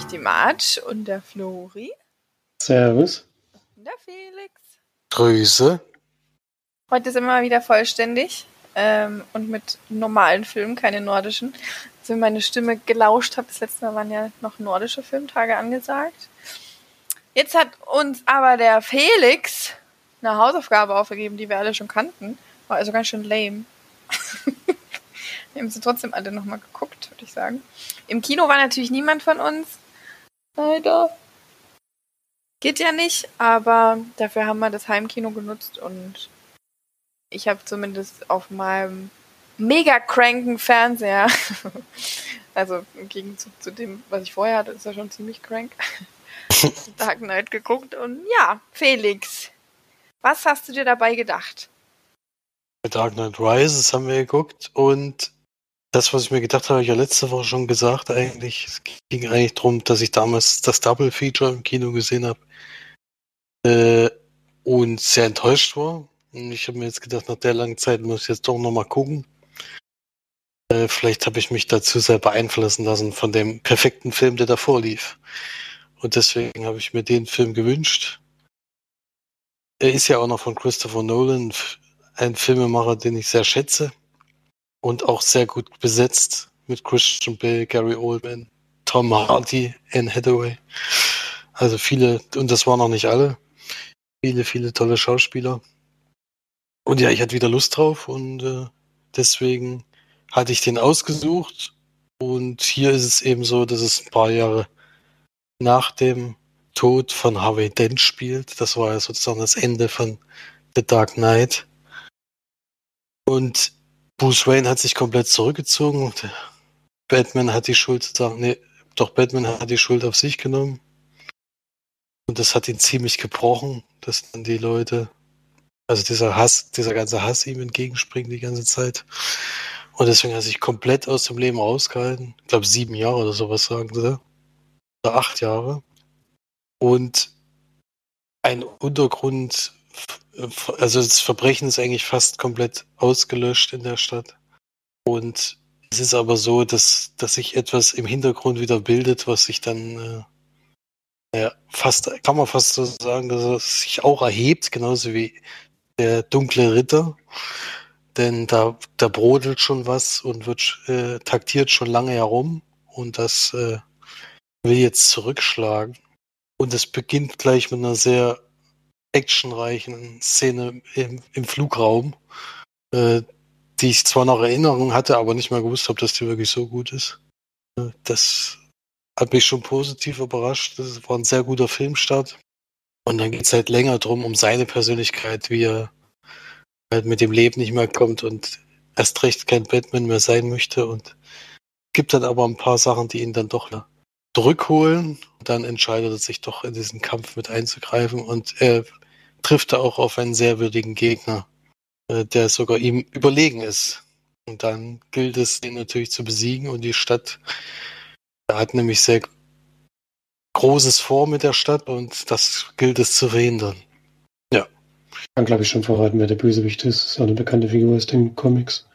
euch die Marge und der Flori. Servus. Und der Felix. Grüße. Heute sind wir mal wieder vollständig ähm, und mit normalen Filmen, keine nordischen. Als ihr meine Stimme gelauscht habt, das letzte Mal waren ja noch nordische Filmtage angesagt. Jetzt hat uns aber der Felix eine Hausaufgabe aufgegeben, die wir alle schon kannten. War also ganz schön lame. wir haben sie trotzdem alle nochmal geguckt, würde ich sagen. Im Kino war natürlich niemand von uns. Leider. Geht ja nicht, aber dafür haben wir das Heimkino genutzt und ich habe zumindest auf meinem mega cranken Fernseher, also im Gegenzug zu dem, was ich vorher hatte, ist er schon ziemlich crank, Dark Knight geguckt und ja, Felix, was hast du dir dabei gedacht? Dark Knight Rises haben wir geguckt und das, was ich mir gedacht habe, habe ich ja letzte Woche schon gesagt eigentlich. Es ging eigentlich darum, dass ich damals das Double Feature im Kino gesehen habe äh, und sehr enttäuscht war. Und ich habe mir jetzt gedacht, nach der langen Zeit muss ich jetzt doch nochmal gucken. Äh, vielleicht habe ich mich dazu sehr beeinflussen lassen von dem perfekten Film, der davor lief. Und deswegen habe ich mir den Film gewünscht. Er ist ja auch noch von Christopher Nolan, ein Filmemacher, den ich sehr schätze und auch sehr gut besetzt mit Christian Bale, Gary Oldman, Tom Hardy, Anne Hathaway. Also viele, und das waren noch nicht alle, viele, viele tolle Schauspieler. Und ja, ich hatte wieder Lust drauf und äh, deswegen hatte ich den ausgesucht. Und hier ist es eben so, dass es ein paar Jahre nach dem Tod von Harvey Dent spielt. Das war ja sozusagen das Ende von The Dark Knight. Und Bruce Wayne hat sich komplett zurückgezogen. Batman hat die Schuld nee, doch Batman hat die Schuld auf sich genommen. Und das hat ihn ziemlich gebrochen, dass dann die Leute, also dieser Hass, dieser ganze Hass ihm entgegenspringt die ganze Zeit. Und deswegen hat er sich komplett aus dem Leben rausgehalten. Ich glaube sieben Jahre oder sowas sagen sie. Oder acht Jahre. Und ein Untergrund, also das Verbrechen ist eigentlich fast komplett ausgelöscht in der Stadt. Und es ist aber so, dass, dass sich etwas im Hintergrund wieder bildet, was sich dann äh, ja, fast, kann man fast so sagen, dass er sich auch erhebt, genauso wie der dunkle Ritter. Denn da, da brodelt schon was und wird äh, taktiert schon lange herum und das äh, will jetzt zurückschlagen. Und es beginnt gleich mit einer sehr actionreichen Szene im, im Flugraum, äh, die ich zwar noch Erinnerung hatte, aber nicht mehr gewusst habe, dass die wirklich so gut ist. Äh, das hat mich schon positiv überrascht. Das war ein sehr guter Filmstart. Und dann geht es halt länger drum um seine Persönlichkeit, wie er halt mit dem Leben nicht mehr kommt und erst recht kein Batman mehr sein möchte. Und gibt dann aber ein paar Sachen, die ihn dann doch zurückholen. Dann entscheidet er sich doch in diesen Kampf mit einzugreifen und er trifft da auch auf einen sehr würdigen Gegner, äh, der sogar ihm überlegen ist. Und dann gilt es, ihn natürlich zu besiegen und die Stadt hat nämlich sehr Großes vor mit der Stadt und das gilt es zu verhindern. Ja. Ich kann, glaube ich, schon verraten, wer der Bösewicht ist. Das ist eine bekannte Figur aus den Comics.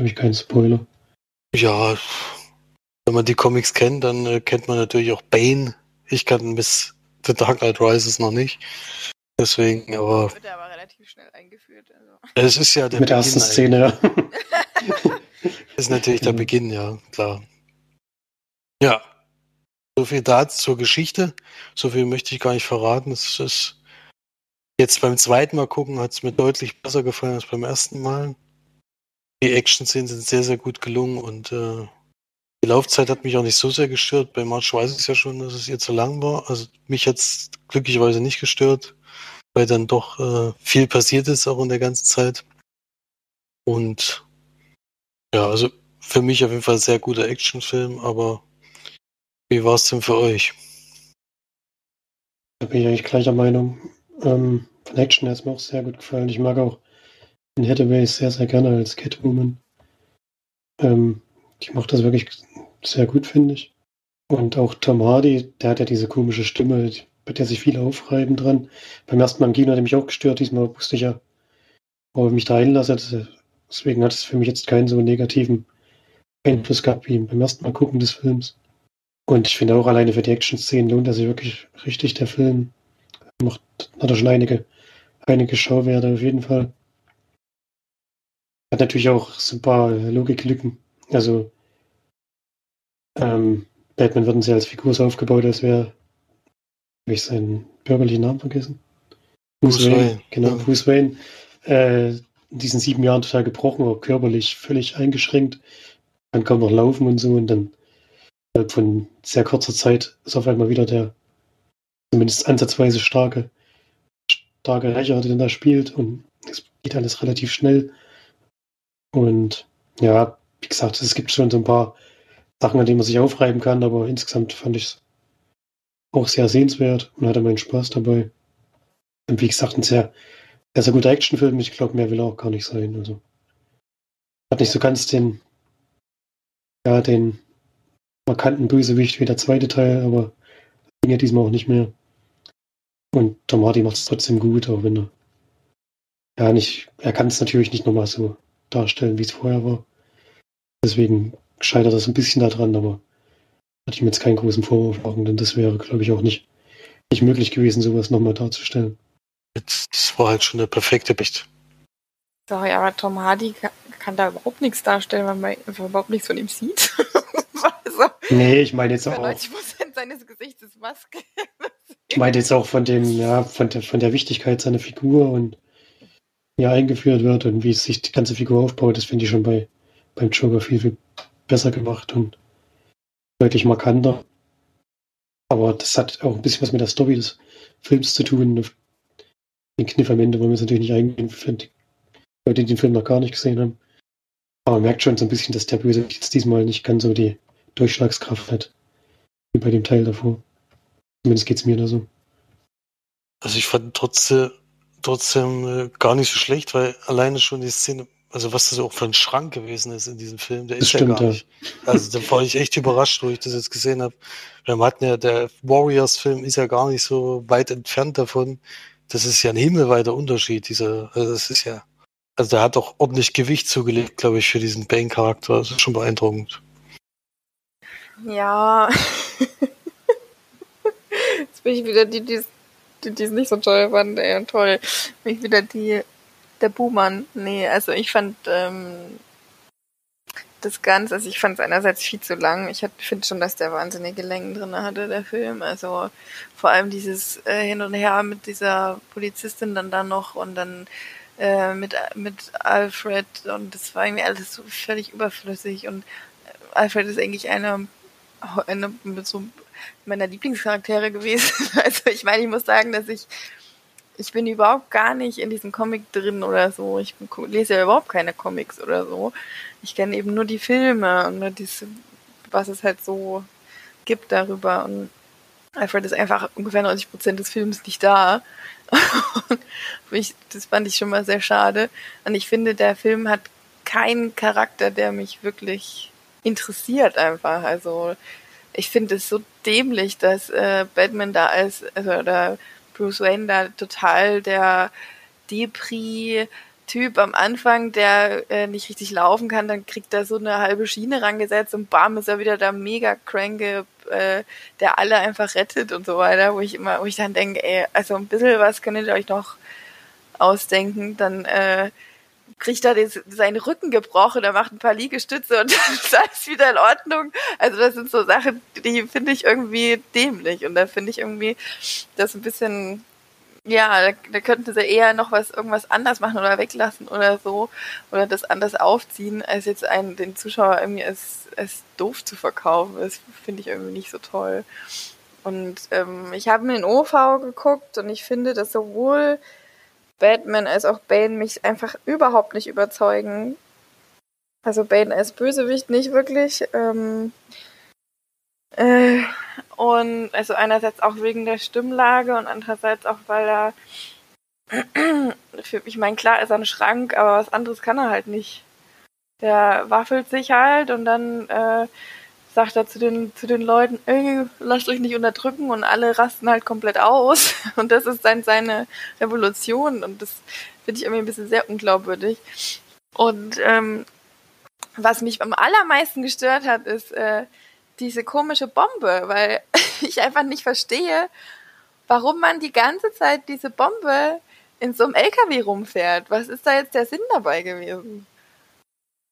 Habe ich keinen Spoiler. Ja, wenn man die Comics kennt, dann äh, kennt man natürlich auch Bane. Ich kann bis The Dark Knight Rises noch nicht. Deswegen, aber. Wird aber relativ schnell eingeführt. Also. Es ist ja der Mit der ersten Szene, ja. ist natürlich der Beginn, ja, klar. Ja. So viel dazu zur Geschichte. So viel möchte ich gar nicht verraten. Es ist jetzt beim zweiten Mal gucken hat es mir deutlich besser gefallen als beim ersten Mal. Die Action-Szenen sind sehr, sehr gut gelungen und äh, die Laufzeit hat mich auch nicht so sehr gestört. Bei March weiß ich ja schon, dass es ihr zu lang war. Also mich hat es glücklicherweise nicht gestört, weil dann doch äh, viel passiert ist auch in der ganzen Zeit. Und ja, also für mich auf jeden Fall sehr guter Actionfilm, aber wie war es denn für euch? Da bin ich eigentlich gleicher Meinung. Ähm, von Action hat es mir auch sehr gut gefallen. Ich mag auch den Hathaway sehr, sehr gerne als Catwoman. Ähm, ich mache das wirklich sehr gut, finde ich. Und auch Tom Hardy, der hat ja diese komische Stimme, bei der sich viele aufreiben dran. Beim ersten Mal im Kino hat er mich auch gestört, diesmal wusste ich ja, ob ich mich da einlasse. Deswegen hat es für mich jetzt keinen so negativen Einfluss gehabt wie beim ersten Mal gucken des Films. Und ich finde auch alleine für die Action-Szenen lohnt er sich wirklich richtig, der Film. Macht, hat er schon einige, einige Schauwerte auf jeden Fall. Hat natürlich auch so ein paar Logiklücken. Also, ähm, Batman wird sie als Figur so aufgebaut, als wäre, habe ich seinen bürgerlichen Namen vergessen? Bruce, Bruce Wayne, Wayne, genau, ja. Bruce Wayne. Äh, in diesen sieben Jahren total gebrochen, aber körperlich völlig eingeschränkt. Kann kaum noch laufen und so und dann von sehr kurzer Zeit ist auf einmal wieder der zumindest ansatzweise starke, starke Rächer, der da spielt und es geht alles relativ schnell. Und ja, wie gesagt, es gibt schon so ein paar Sachen, an denen man sich aufreiben kann, aber insgesamt fand ich es auch sehr sehenswert und hatte meinen Spaß dabei. Und wie gesagt, ein sehr, sehr, sehr guter Actionfilm. Ich glaube, mehr will er auch gar nicht sein. Also hat nicht so ganz den, ja, den markanten Bösewicht wie der zweite Teil, aber ging ja diesmal auch nicht mehr. Und Tom Hardy macht es trotzdem gut, auch wenn er ja nicht, er kann es natürlich nicht nochmal so darstellen, wie es vorher war. Deswegen scheitert das ein bisschen daran, aber hatte ich mir jetzt keinen großen Vorwurf machen, denn das wäre, glaube ich, auch nicht, nicht möglich gewesen, sowas nochmal darzustellen. Das war halt schon der perfekte Bicht. Sorry, aber Tom Hardy kann, kann da überhaupt nichts darstellen, weil man überhaupt nichts von ihm sieht. also, nee, ich meine jetzt auch. 90% seines Gesichts ist Maske. ich meine jetzt auch von dem, ja, von der, von der Wichtigkeit seiner Figur und wie er eingeführt wird und wie sich die ganze Figur aufbaut, das finde ich schon bei beim Joker viel, viel besser gemacht und deutlich markanter. Aber das hat auch ein bisschen was mit der Story des Films zu tun. Den Kniff am Ende wollen wir es natürlich nicht eingehen für die Leute, die den Film noch gar nicht gesehen haben. Aber man merkt schon so ein bisschen, dass der Böse jetzt diesmal nicht ganz so die Durchschlagskraft hat wie bei dem Teil davor. Zumindest geht es mir da so. Also ich fand trotzdem, trotzdem äh, gar nicht so schlecht, weil alleine schon die Szene also was das auch für ein Schrank gewesen ist in diesem Film, der das ist stimmt, ja gar nicht. Also da war ich echt überrascht, wo ich das jetzt gesehen habe. Wir hatten ja, der Warriors-Film ist ja gar nicht so weit entfernt davon. Das ist ja ein himmelweiter Unterschied, dieser, also das ist ja, also der hat auch ordentlich Gewicht zugelegt, glaube ich, für diesen Bane-Charakter. Das ist schon beeindruckend. Ja. Jetzt bin ich wieder die, die es nicht so toll fanden, ey, toll. Bin ich wieder die der Buhmann, nee, also ich fand ähm, das Ganze, also ich fand es einerseits viel zu lang. Ich finde schon, dass der wahnsinnige Längen drin hatte, der Film. Also vor allem dieses äh, Hin und Her mit dieser Polizistin dann da noch und dann äh, mit, mit Alfred und das war irgendwie alles so völlig überflüssig und Alfred ist eigentlich eine, eine so meiner Lieblingscharaktere gewesen. Also ich meine, ich muss sagen, dass ich ich bin überhaupt gar nicht in diesem Comic drin oder so. Ich lese ja überhaupt keine Comics oder so. Ich kenne eben nur die Filme und nur diese, was es halt so gibt darüber. Und Alfred ist einfach ungefähr 90 Prozent des Films nicht da. das fand ich schon mal sehr schade. Und ich finde, der Film hat keinen Charakter, der mich wirklich interessiert einfach. Also ich finde es so dämlich, dass äh, Batman da als, also da Bruce Wayne da total der Depri-Typ am Anfang, der äh, nicht richtig laufen kann, dann kriegt er so eine halbe Schiene rangesetzt und bam ist er wieder der mega cranke, äh, der alle einfach rettet und so weiter, wo ich immer, wo ich dann denke, ey, also ein bisschen was könntet ihr euch noch ausdenken, dann äh, kriegt er den, seinen Rücken gebrochen, er macht ein paar Liegestütze und dann ist alles wieder in Ordnung. Also das sind so Sachen, die finde ich irgendwie dämlich und da finde ich irgendwie das ein bisschen, ja, da, da könnten sie eher noch was, irgendwas anders machen oder weglassen oder so oder das anders aufziehen, als jetzt einen, den Zuschauer irgendwie als, als doof zu verkaufen. Das finde ich irgendwie nicht so toll. Und ähm, ich habe mir den OV geguckt und ich finde, dass sowohl Batman als auch Bane mich einfach überhaupt nicht überzeugen. Also Bane als Bösewicht nicht wirklich. Ähm, äh, und also einerseits auch wegen der Stimmlage und andererseits auch, weil er ich meine, klar ist er ein Schrank, aber was anderes kann er halt nicht. Der waffelt sich halt und dann äh, sagt er zu den, zu den Leuten, ey, lasst euch nicht unterdrücken und alle rasten halt komplett aus. Und das ist dann seine Revolution und das finde ich irgendwie ein bisschen sehr unglaubwürdig. Und ähm, was mich am allermeisten gestört hat, ist, äh, diese komische Bombe, weil ich einfach nicht verstehe, warum man die ganze Zeit diese Bombe in so einem LKW rumfährt. Was ist da jetzt der Sinn dabei gewesen?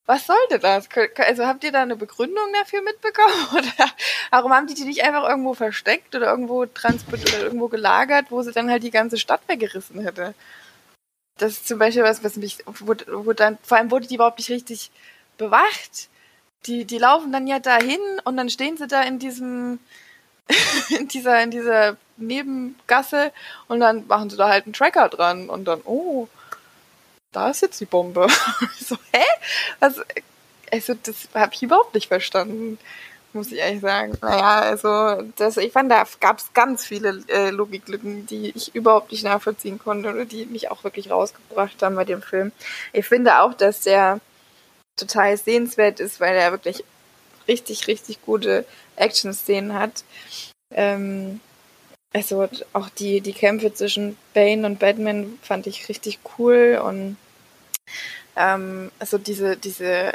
Was sollte das? Also habt ihr da eine Begründung dafür mitbekommen? Oder warum haben die die nicht einfach irgendwo versteckt oder irgendwo transportiert oder irgendwo gelagert, wo sie dann halt die ganze Stadt weggerissen hätte? Das ist zum Beispiel was, was mich, wo, wo dann, vor allem wurde die überhaupt nicht richtig bewacht. Die, die laufen dann ja dahin und dann stehen sie da in diesem, in dieser, in dieser Nebengasse und dann machen sie da halt einen Tracker dran und dann, oh, da ist jetzt die Bombe. so, hä? Was? Also, das habe ich überhaupt nicht verstanden, muss ich ehrlich sagen. Naja, also, das, ich fand, da gab es ganz viele äh, Logiklücken, die ich überhaupt nicht nachvollziehen konnte oder die mich auch wirklich rausgebracht haben bei dem Film. Ich finde auch, dass der total sehenswert ist, weil er wirklich richtig, richtig gute Action-Szenen hat. Ähm, also auch die, die Kämpfe zwischen Bane und Batman fand ich richtig cool und ähm, also diese, diese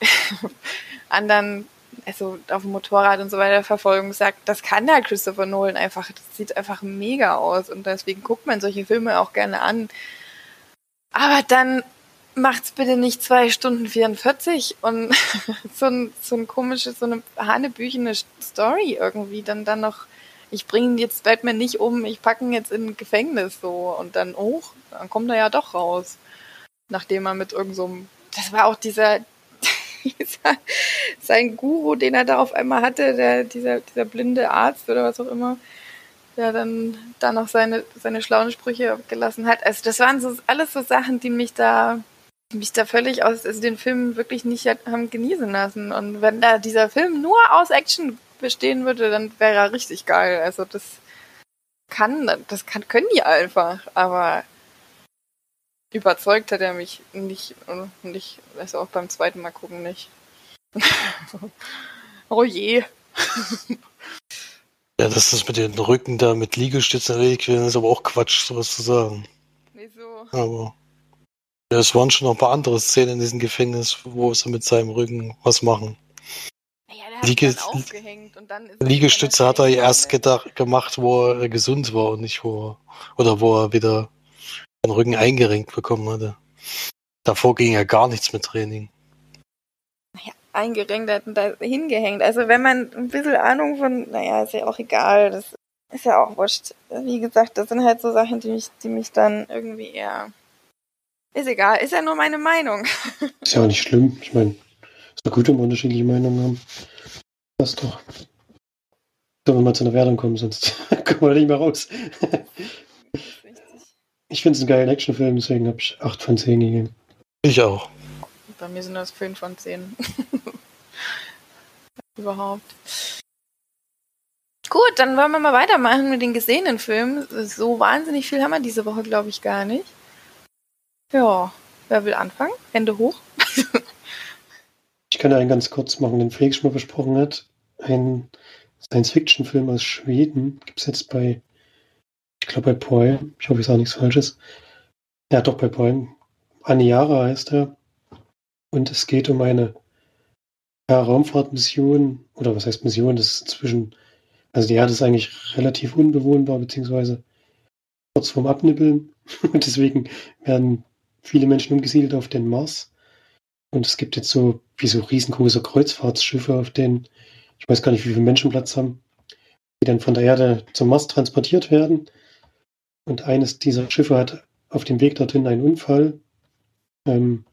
anderen, also auf dem Motorrad und so weiter Verfolgung sagt, das kann der Christopher Nolan einfach, das sieht einfach mega aus und deswegen guckt man solche Filme auch gerne an. Aber dann macht's bitte nicht zwei Stunden 44 und so ein, so ein komisches, so eine hanebüchene Story irgendwie, dann, dann noch, ich bringe jetzt Batman nicht um, ich packe ihn jetzt in ein Gefängnis so und dann, oh, dann kommt er ja doch raus nachdem er mit irgendeinem, so das war auch dieser, dieser, sein Guru, den er da auf einmal hatte, der, dieser, dieser blinde Arzt oder was auch immer, der dann da noch seine, seine schlauen Sprüche gelassen hat. Also das waren so alles so Sachen, die mich da, mich da völlig aus, also den Film wirklich nicht haben genießen lassen. Und wenn da dieser Film nur aus Action bestehen würde, dann wäre er richtig geil. Also das kann, das kann, können die einfach, aber überzeugt hat er mich nicht, und ich weiß auch beim zweiten Mal gucken nicht. oh je. ja, dass das mit den Rücken da mit Liegestützen erledigt werden, ist aber auch Quatsch, sowas zu sagen. Wieso? Aber ja, es waren schon noch ein paar andere Szenen in diesem Gefängnis, wo sie mit seinem Rücken was machen. Ja, der hat Liege aufgehängt und dann Liegestütze hat er erst gedacht, gemacht, wo er gesund war und nicht wo oder wo er wieder den Rücken eingerenkt bekommen hatte. Davor ging ja gar nichts mit Training. Naja, eingerenkt hatten da hingehängt. Also wenn man ein bisschen Ahnung von, naja, ist ja auch egal, das ist ja auch wurscht. Wie gesagt, das sind halt so Sachen, die mich, die mich dann irgendwie eher. Ist egal, ist ja nur meine Meinung. Ist ja auch nicht schlimm. Ich meine, ist doch gut, wenn wir unterschiedliche Meinungen haben. Das doch. Sollen wir mal zu einer Wertung kommen, sonst kommen wir nicht mehr raus. Ich finde es einen geilen Actionfilm, deswegen habe ich 8 von 10 gegeben. Ich auch. Bei mir sind das 5 von 10. Überhaupt. Gut, dann wollen wir mal weitermachen mit den gesehenen Filmen. So wahnsinnig viel haben wir diese Woche, glaube ich, gar nicht. Ja, wer will anfangen? Hände hoch. ich kann einen ganz kurz machen, den Felix schon mal besprochen hat. Ein Science-Fiction-Film aus Schweden gibt es jetzt bei ich glaube bei Poem. Ich hoffe, ich sage nichts Falsches. Ja, doch bei Poem. Aniara heißt er. Und es geht um eine ja, Raumfahrtmission. Oder was heißt Mission? Das ist inzwischen. Also die Erde ist eigentlich relativ unbewohnbar, beziehungsweise kurz vorm Abnippeln. Und deswegen werden viele Menschen umgesiedelt auf den Mars. Und es gibt jetzt so wie so riesengroße Kreuzfahrtschiffe, auf denen, ich weiß gar nicht, wie viel Menschen Platz haben, die dann von der Erde zum Mars transportiert werden. Und eines dieser Schiffe hat auf dem Weg dorthin einen Unfall, ähm,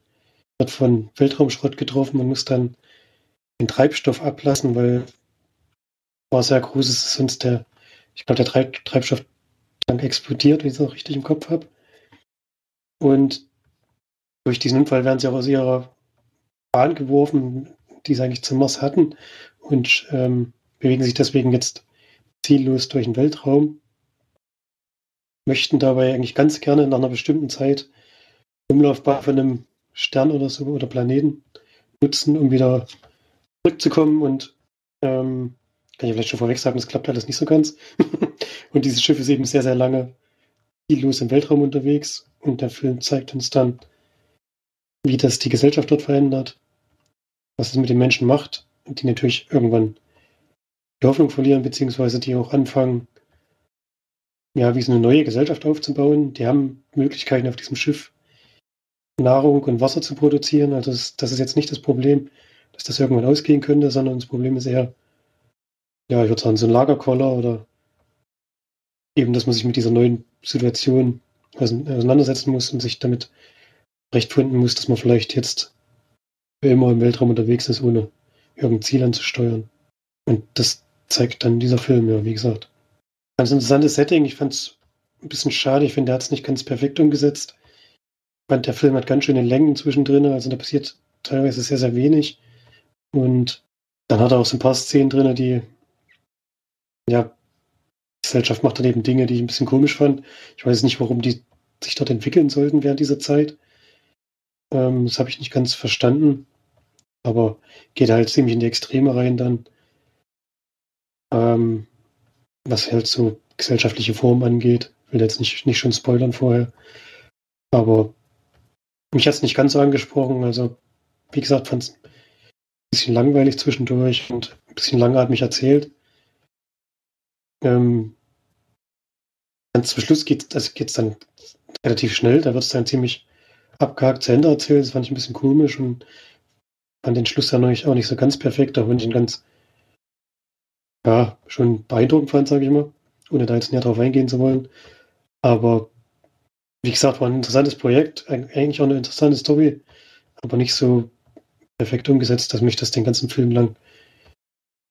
wird von Weltraumschrott getroffen und muss dann den Treibstoff ablassen, weil war sehr groß ist, sonst der, ich glaube, der Treib Treibstofftank explodiert, wenn ich es noch richtig im Kopf habe. Und durch diesen Unfall werden sie auch aus ihrer Bahn geworfen, die sie eigentlich zum Mars hatten und ähm, bewegen sich deswegen jetzt ziellos durch den Weltraum möchten dabei eigentlich ganz gerne nach einer bestimmten Zeit Umlaufbahn von einem Stern oder so oder Planeten nutzen, um wieder zurückzukommen und ähm, kann ich vielleicht schon vorweg sagen, das klappt alles nicht so ganz. und dieses Schiff ist eben sehr, sehr lange ziellos im Weltraum unterwegs und der Film zeigt uns dann, wie das die Gesellschaft dort verändert, was es mit den Menschen macht die natürlich irgendwann die Hoffnung verlieren, beziehungsweise die auch anfangen, ja, wie so eine neue Gesellschaft aufzubauen. Die haben Möglichkeiten auf diesem Schiff Nahrung und Wasser zu produzieren. Also das, das ist jetzt nicht das Problem, dass das irgendwann ausgehen könnte, sondern das Problem ist eher, ja, ich würde sagen, so ein Lagerkoller oder eben, dass man sich mit dieser neuen Situation auseinandersetzen muss und sich damit recht finden muss, dass man vielleicht jetzt für immer im Weltraum unterwegs ist, ohne irgendein Ziel anzusteuern. Und das zeigt dann dieser Film, ja, wie gesagt. Ganz interessantes Setting. Ich fand es ein bisschen schade. Ich finde, der hat es nicht ganz perfekt umgesetzt. Ich fand, der Film hat ganz schöne Längen zwischendrin. Also da passiert teilweise sehr, sehr wenig. Und dann hat er auch so ein paar Szenen drin, die, ja, die Gesellschaft macht dann eben Dinge, die ich ein bisschen komisch fand. Ich weiß nicht, warum die sich dort entwickeln sollten während dieser Zeit. Ähm, das habe ich nicht ganz verstanden. Aber geht halt ziemlich in die Extreme rein dann. Ähm, was halt so gesellschaftliche Formen angeht. Ich will jetzt nicht, nicht schon spoilern vorher. Aber mich hat es nicht ganz so angesprochen. Also, wie gesagt, fand es ein bisschen langweilig zwischendurch und ein bisschen langatmig erzählt. Ähm, ganz zum Schluss geht es also dann relativ schnell. Da wird es dann ziemlich abgehakt zu Ende erzählt. Das fand ich ein bisschen komisch und fand den Schluss dann auch nicht so ganz perfekt, auch wenn ich ihn ganz ja, schon beeindruckend fand, sage ich mal, ohne da jetzt näher drauf eingehen zu wollen. Aber wie gesagt, war ein interessantes Projekt, eigentlich auch eine interessante Story, aber nicht so perfekt umgesetzt, dass mich das den ganzen Film lang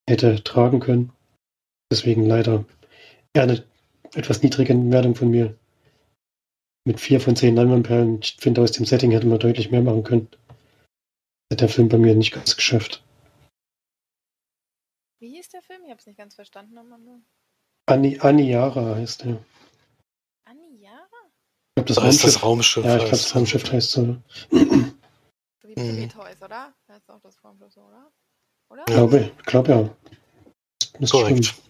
hätte tragen können. Deswegen leider eher eine etwas niedrige Wertung von mir. Mit vier von zehn Leinwandperlen. Ich finde, aus dem Setting hätte man deutlich mehr machen können. Hat der Film bei mir nicht ganz geschafft. Wie hieß der Film? Ich habe es nicht ganz verstanden. Nur. Ani, Aniara heißt der. Aniara? Ich glaube, das, das heißt das Raumschiff. Ja, ich glaube, das Raumschiff heißt so. So wie Prometheus, oder? Das ist auch das Raumschiff so, oder? Oder? Glaube, ich glaube ja. Das Korrekt. Stimmen.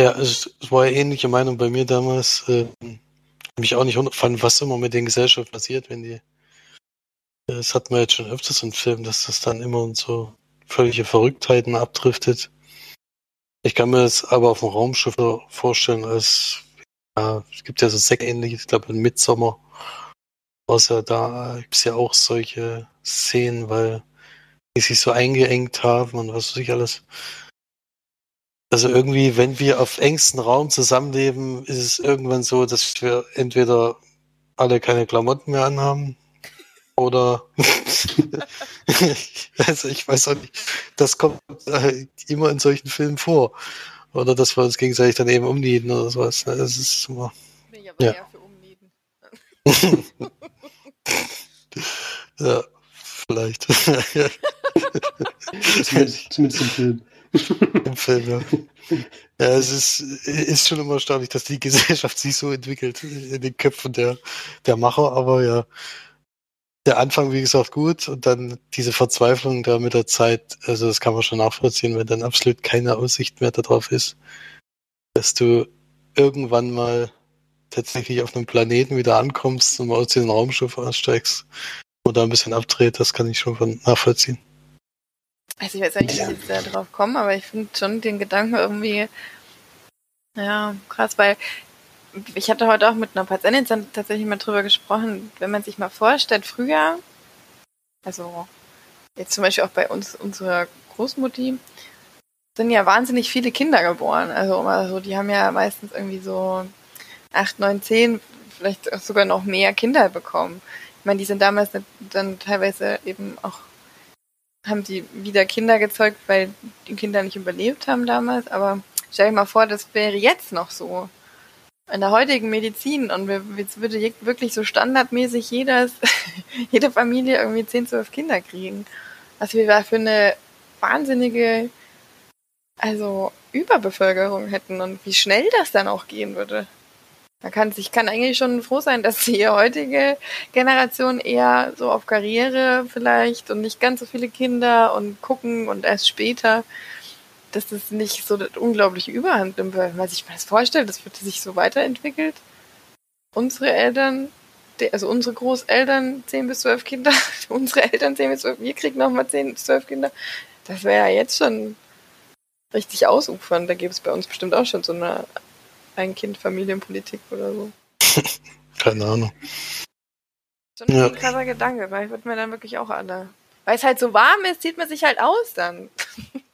Ja, es, war ja ähnliche Meinung bei mir damals. Äh, mich auch nicht fand, was immer mit den Gesellschaften passiert, wenn die. Das hatten wir jetzt schon öfters im Film, dass das dann immer und so völlige Verrücktheiten abdriftet. Ich kann mir das aber auf dem Raumschiff vorstellen, als ja, es gibt ja so Sekt-ähnliches, ich glaube in Midsommer ja da gibt es ja auch solche Szenen, weil die sich so eingeengt haben und was weiß ich alles. Also irgendwie, wenn wir auf engstem Raum zusammenleben, ist es irgendwann so, dass wir entweder alle keine Klamotten mehr anhaben oder also ich weiß auch nicht, das kommt äh, immer in solchen Filmen vor. Oder dass wir uns gegenseitig dann eben umnieden oder sowas. Ne? Das ist immer. Bin ich aber ja. eher für umnieden. ja, vielleicht. zumindest, zumindest im Film. Im Film, ja. Ja, es ist, ist schon immer erstaunlich, dass die Gesellschaft sich so entwickelt in den Köpfen der, der Macher, aber ja, der Anfang, wie gesagt, gut und dann diese Verzweiflung da mit der Zeit, also das kann man schon nachvollziehen, wenn dann absolut keine Aussicht mehr darauf ist, dass du irgendwann mal tatsächlich auf einem Planeten wieder ankommst und mal aus dem Raumschiff aussteigst oder ein bisschen abdreht, das kann ich schon von nachvollziehen. Also ich weiß nicht, wie ich jetzt da drauf komme, aber ich finde schon den Gedanken irgendwie ja, krass, weil ich hatte heute auch mit einer Patientin tatsächlich mal drüber gesprochen, wenn man sich mal vorstellt, früher, also jetzt zum Beispiel auch bei uns, unserer Großmutti, sind ja wahnsinnig viele Kinder geboren. Also, also die haben ja meistens irgendwie so acht, neun, zehn, vielleicht sogar noch mehr Kinder bekommen. Ich meine, die sind damals dann teilweise eben auch, haben die wieder Kinder gezeugt, weil die Kinder nicht überlebt haben damals. Aber stell dir mal vor, das wäre jetzt noch so in der heutigen Medizin und jetzt würde wirklich so standardmäßig jedes, jede Familie irgendwie 10, 12 Kinder kriegen. Was wir da für eine wahnsinnige, also Überbevölkerung hätten und wie schnell das dann auch gehen würde. Man kann sich kann eigentlich schon froh sein, dass die heutige Generation eher so auf Karriere vielleicht und nicht ganz so viele Kinder und gucken und erst später dass das nicht so eine unglaubliche Überhand nimmt, weil man sich das vorstellt, das wird sich so weiterentwickelt. Unsere Eltern, also unsere Großeltern 10 bis 12 Kinder, unsere Eltern 10 bis 12, wir kriegen nochmal 10 bis 12 Kinder. Das wäre ja jetzt schon richtig ausufern. Da gäbe es bei uns bestimmt auch schon so eine Ein-Kind-Familienpolitik oder so. Keine Ahnung. Schon ja. ein krasser Gedanke, weil ich würde mir dann wirklich auch alle. Weil es halt so warm ist, zieht man sich halt aus dann.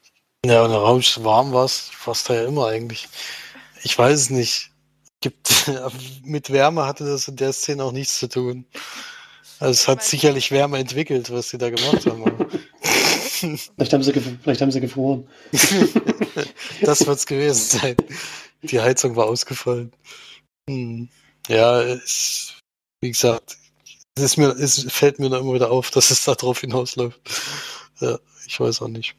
Ja, und Raum warm war es fast ja immer eigentlich. Ich weiß es nicht. Gibt, mit Wärme hatte das in der Szene auch nichts zu tun. Also es hat sicherlich Wärme entwickelt, was sie da gemacht haben. vielleicht, haben sie vielleicht haben sie gefroren. das wird es gewesen sein. Die Heizung war ausgefallen. Hm. Ja, es, wie gesagt, es, ist mir, es fällt mir da immer wieder auf, dass es darauf hinausläuft. Ja, ich weiß auch nicht.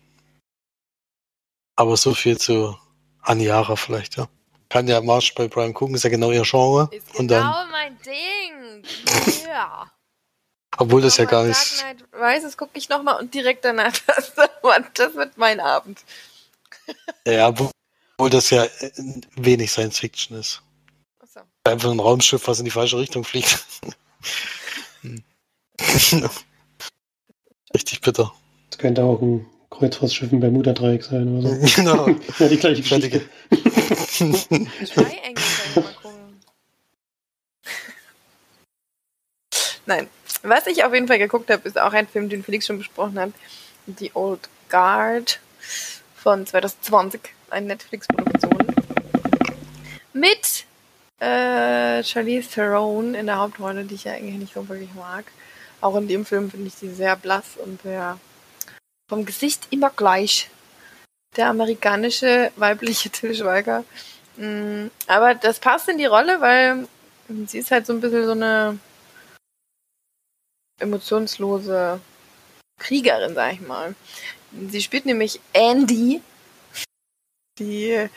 Aber so viel zu Aniara vielleicht, ja. Kann ja Marsch bei Brian gucken, ist ja genau ihr Genre. Ist genau und dann, mein Ding. Ja. Obwohl das ja gar nicht. Dark Knight Rises gucke ich nochmal und direkt danach das. Das wird mein Abend. Ja, obwohl das ja äh, wenig Science Fiction ist. So. Einfach ein Raumschiff, was in die falsche Richtung fliegt. Richtig bitter. Das könnte auch ein Kreuzfahrtschiff im Bermuda-Dreieck sein oder so. Genau. ja, die gleiche Geschichte. Triangle mal gucken. Nein. Was ich auf jeden Fall geguckt habe, ist auch ein Film, den Felix schon besprochen hat. The Old Guard von 2020. Eine Netflix-Produktion. Mit äh, Charlize Theron in der Hauptrolle, die ich ja eigentlich nicht so wirklich mag. Auch in dem Film finde ich sie sehr blass und sehr vom Gesicht immer gleich. Der amerikanische weibliche Till Schweiger. Mm, aber das passt in die Rolle, weil sie ist halt so ein bisschen so eine emotionslose Kriegerin, sag ich mal. Sie spielt nämlich Andy, die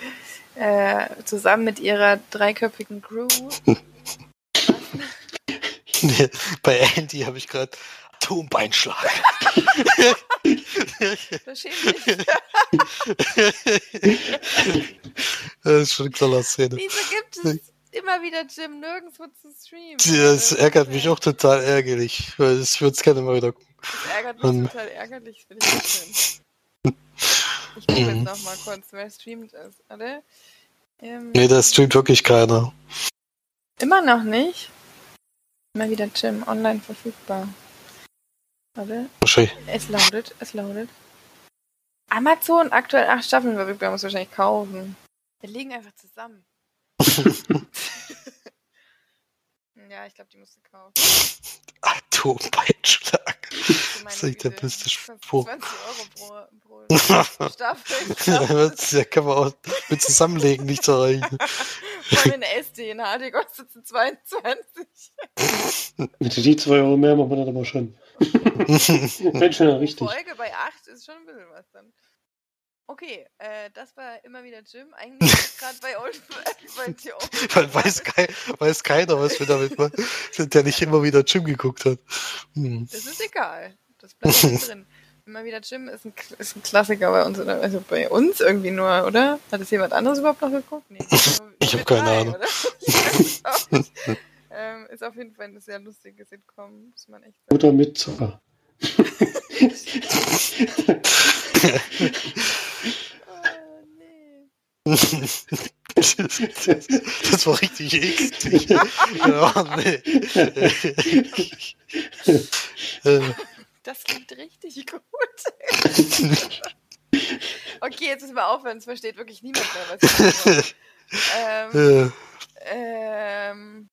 äh, zusammen mit ihrer dreiköpfigen Crew. Bei Andy habe ich gerade Atombeinschlag. das ist schon eine tolle Szene. Wieso gibt es immer wieder Jim nirgendwo zu streamen? Das ärgert mich auch total ärgerlich, weil ich würde es gerne mal wieder gucken. Das ärgert mich Und total ärgerlich, finde ich. Ich gucke jetzt mhm. nochmal kurz, wer streamt es, oder? Ähm, nee, da streamt wirklich keiner. Immer noch nicht? Immer wieder Jim online verfügbar. Warte. Es lautet, es lautet. Amazon aktuell acht Staffeln verfügbar, muss wahrscheinlich kaufen. Wir liegen einfach zusammen. ja, ich glaube, die musst du kaufen. Atombeinschlag. Das ist der beste Spruch. 20 Euro pro, pro Staffel. ja, kann man auch mit Zusammenlegen nicht erreichen. Von den SD in HD kostet es 22. Mit die 2 Euro mehr machen wir dann aber schon. Wenn schon richtig. Folge bei 8 ist schon ein bisschen was dann. Okay, äh, das war immer wieder Jim. Eigentlich gerade bei Old Weil weiß, kei weiß keiner, was wir damit machen, der nicht immer wieder Jim geguckt hat. Hm. Das ist egal. Das bleibt drin. Immer wieder Jim ist ein, ist ein Klassiker bei uns, oder? Also bei uns irgendwie nur, oder? Hat es jemand anderes überhaupt noch geguckt? Nee. ich habe keine Ahnung. Ähm, ist auf jeden Fall eine sehr lustige Sitcom, muss man echt sagen. Oder mit Zucker. Das war richtig eklig. ja, nee. Das klingt richtig gut. okay, jetzt müssen wir aufhören, es versteht wirklich niemand mehr, was ich sage. Ähm, ähm,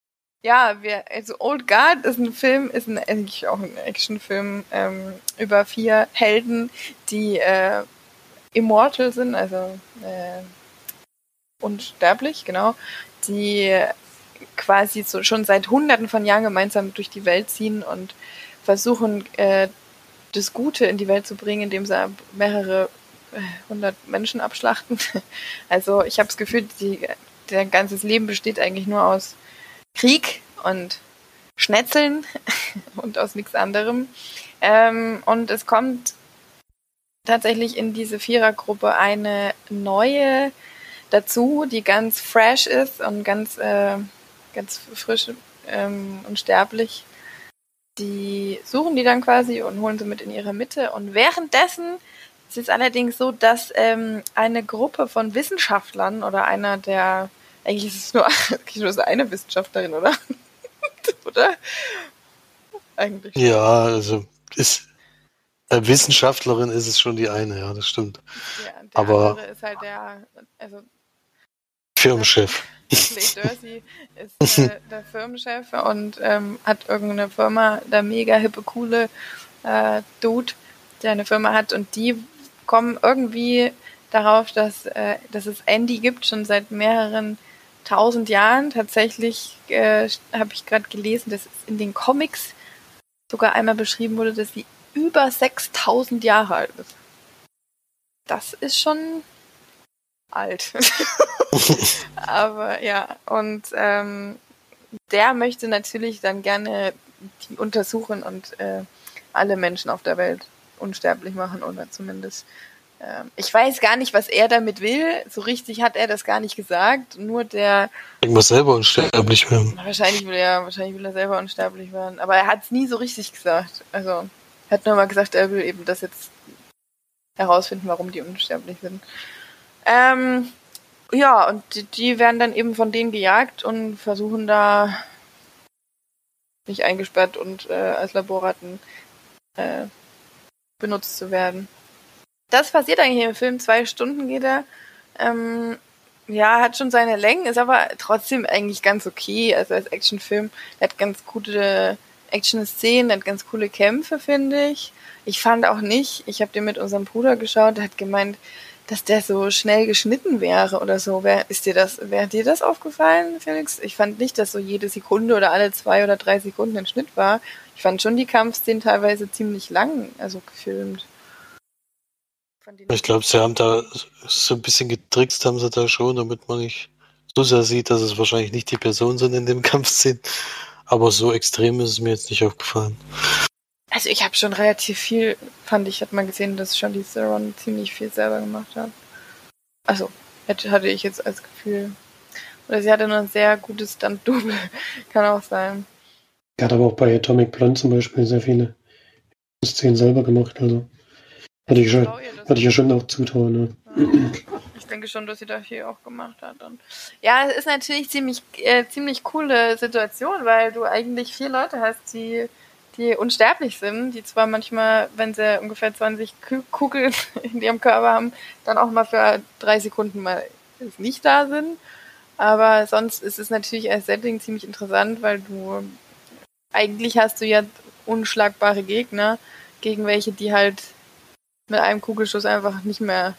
ja, wir, also Old Guard ist ein Film, ist ein, eigentlich auch ein Actionfilm ähm, über vier Helden, die äh, immortal sind, also äh, unsterblich, genau, die quasi so schon seit Hunderten von Jahren gemeinsam durch die Welt ziehen und versuchen, äh, das Gute in die Welt zu bringen, indem sie mehrere äh, hundert Menschen abschlachten. Also ich habe das Gefühl, die, ganzes Leben besteht eigentlich nur aus Krieg und Schnetzeln und aus nichts anderem. Ähm, und es kommt tatsächlich in diese Vierergruppe eine neue dazu, die ganz fresh ist und ganz, äh, ganz frisch ähm, und sterblich. Die suchen die dann quasi und holen sie mit in ihre Mitte. Und währenddessen Es ist allerdings so, dass ähm, eine Gruppe von Wissenschaftlern oder einer der, eigentlich ist es nur, eigentlich nur eine Wissenschaftlerin, oder? oder? Eigentlich. Ja, also ist äh, Wissenschaftlerin ist es schon die eine, ja, das stimmt. Ja, der Aber andere ist halt der, also Firmenchef. Lee Dursey ist äh, der Firmenchef und ähm, hat irgendeine Firma, der mega hippe, coole äh, Dude, der eine Firma hat und die kommen irgendwie darauf, dass, äh, dass es Andy gibt, schon seit mehreren tausend Jahren. Tatsächlich äh, habe ich gerade gelesen, dass es in den Comics sogar einmal beschrieben wurde, dass sie über 6000 Jahre alt ist. Das ist schon alt. Aber ja, und ähm, der möchte natürlich dann gerne die untersuchen und äh, alle Menschen auf der Welt unsterblich machen oder zumindest. Ähm, ich weiß gar nicht, was er damit will. So richtig hat er das gar nicht gesagt. Nur der. Ich muss selber unsterblich werden. Wahrscheinlich will er, wahrscheinlich will er selber unsterblich werden. Aber er hat es nie so richtig gesagt. Also er hat nur mal gesagt, er will eben das jetzt herausfinden, warum die unsterblich sind. Ähm, ja, und die, die, werden dann eben von denen gejagt und versuchen da nicht eingesperrt und äh, als Laborratten äh, benutzt zu werden. Das passiert eigentlich im Film. Zwei Stunden geht er. Ähm, ja, hat schon seine Längen, ist aber trotzdem eigentlich ganz okay. Also als Actionfilm, der hat ganz gute Action-Szenen, hat ganz coole Kämpfe, finde ich. Ich fand auch nicht, ich habe den mit unserem Bruder geschaut, der hat gemeint, dass der so schnell geschnitten wäre oder so. Wer ist dir das, wäre dir das aufgefallen, Felix? Ich fand nicht, dass so jede Sekunde oder alle zwei oder drei Sekunden ein Schnitt war. Ich fand schon die Kampfszenen teilweise ziemlich lang, also gefilmt. Ich glaube, sie haben da so ein bisschen getrickst, haben sie da schon, damit man nicht so sehr sieht, dass es wahrscheinlich nicht die Personen sind in dem Kampfszenen. Aber so extrem ist es mir jetzt nicht aufgefallen. Also ich habe schon relativ viel, fand ich, hat man gesehen, dass schon die Theron ziemlich viel selber gemacht hat. Also, hatte ich jetzt als Gefühl. Oder sie hatte nur ein sehr gutes Stunt-Double. Kann auch sein. Er hat aber auch bei Atomic Blonde zum Beispiel sehr viele Szenen selber gemacht, also. Hatte ich, schon, hatte ich ja schon auch zutrauen, ne? Ja. Ich denke schon, dass sie da viel auch gemacht hat. Und ja, es ist natürlich ziemlich, äh, ziemlich coole Situation, weil du eigentlich vier Leute hast, die die unsterblich sind, die zwar manchmal, wenn sie ungefähr 20 Kugeln in ihrem Körper haben, dann auch mal für drei Sekunden mal nicht da sind. Aber sonst ist es natürlich als Setting ziemlich interessant, weil du eigentlich hast du ja unschlagbare Gegner, gegen welche die halt mit einem Kugelschuss einfach nicht mehr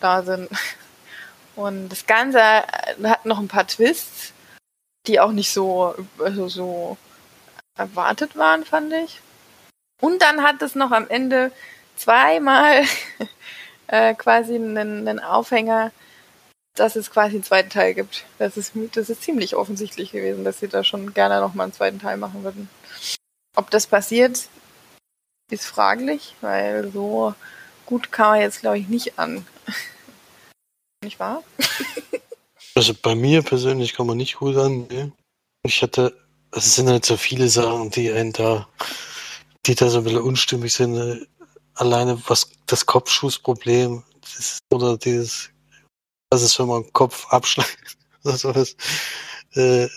da sind. Und das Ganze hat noch ein paar Twists, die auch nicht so, also so erwartet waren, fand ich. Und dann hat es noch am Ende zweimal äh, quasi einen, einen Aufhänger, dass es quasi einen zweiten Teil gibt. Das ist, das ist ziemlich offensichtlich gewesen, dass sie da schon gerne nochmal einen zweiten Teil machen würden. Ob das passiert, ist fraglich, weil so gut kam er jetzt, glaube ich, nicht an. nicht wahr? also bei mir persönlich kann man nicht gut an. Ne? Ich hatte es sind halt so viele Sachen, die einen da, die da so ein bisschen unstimmig sind. Alleine was das Kopfschussproblem das, oder dieses, was ist, wenn man Kopf abschlägt oder sowas, äh,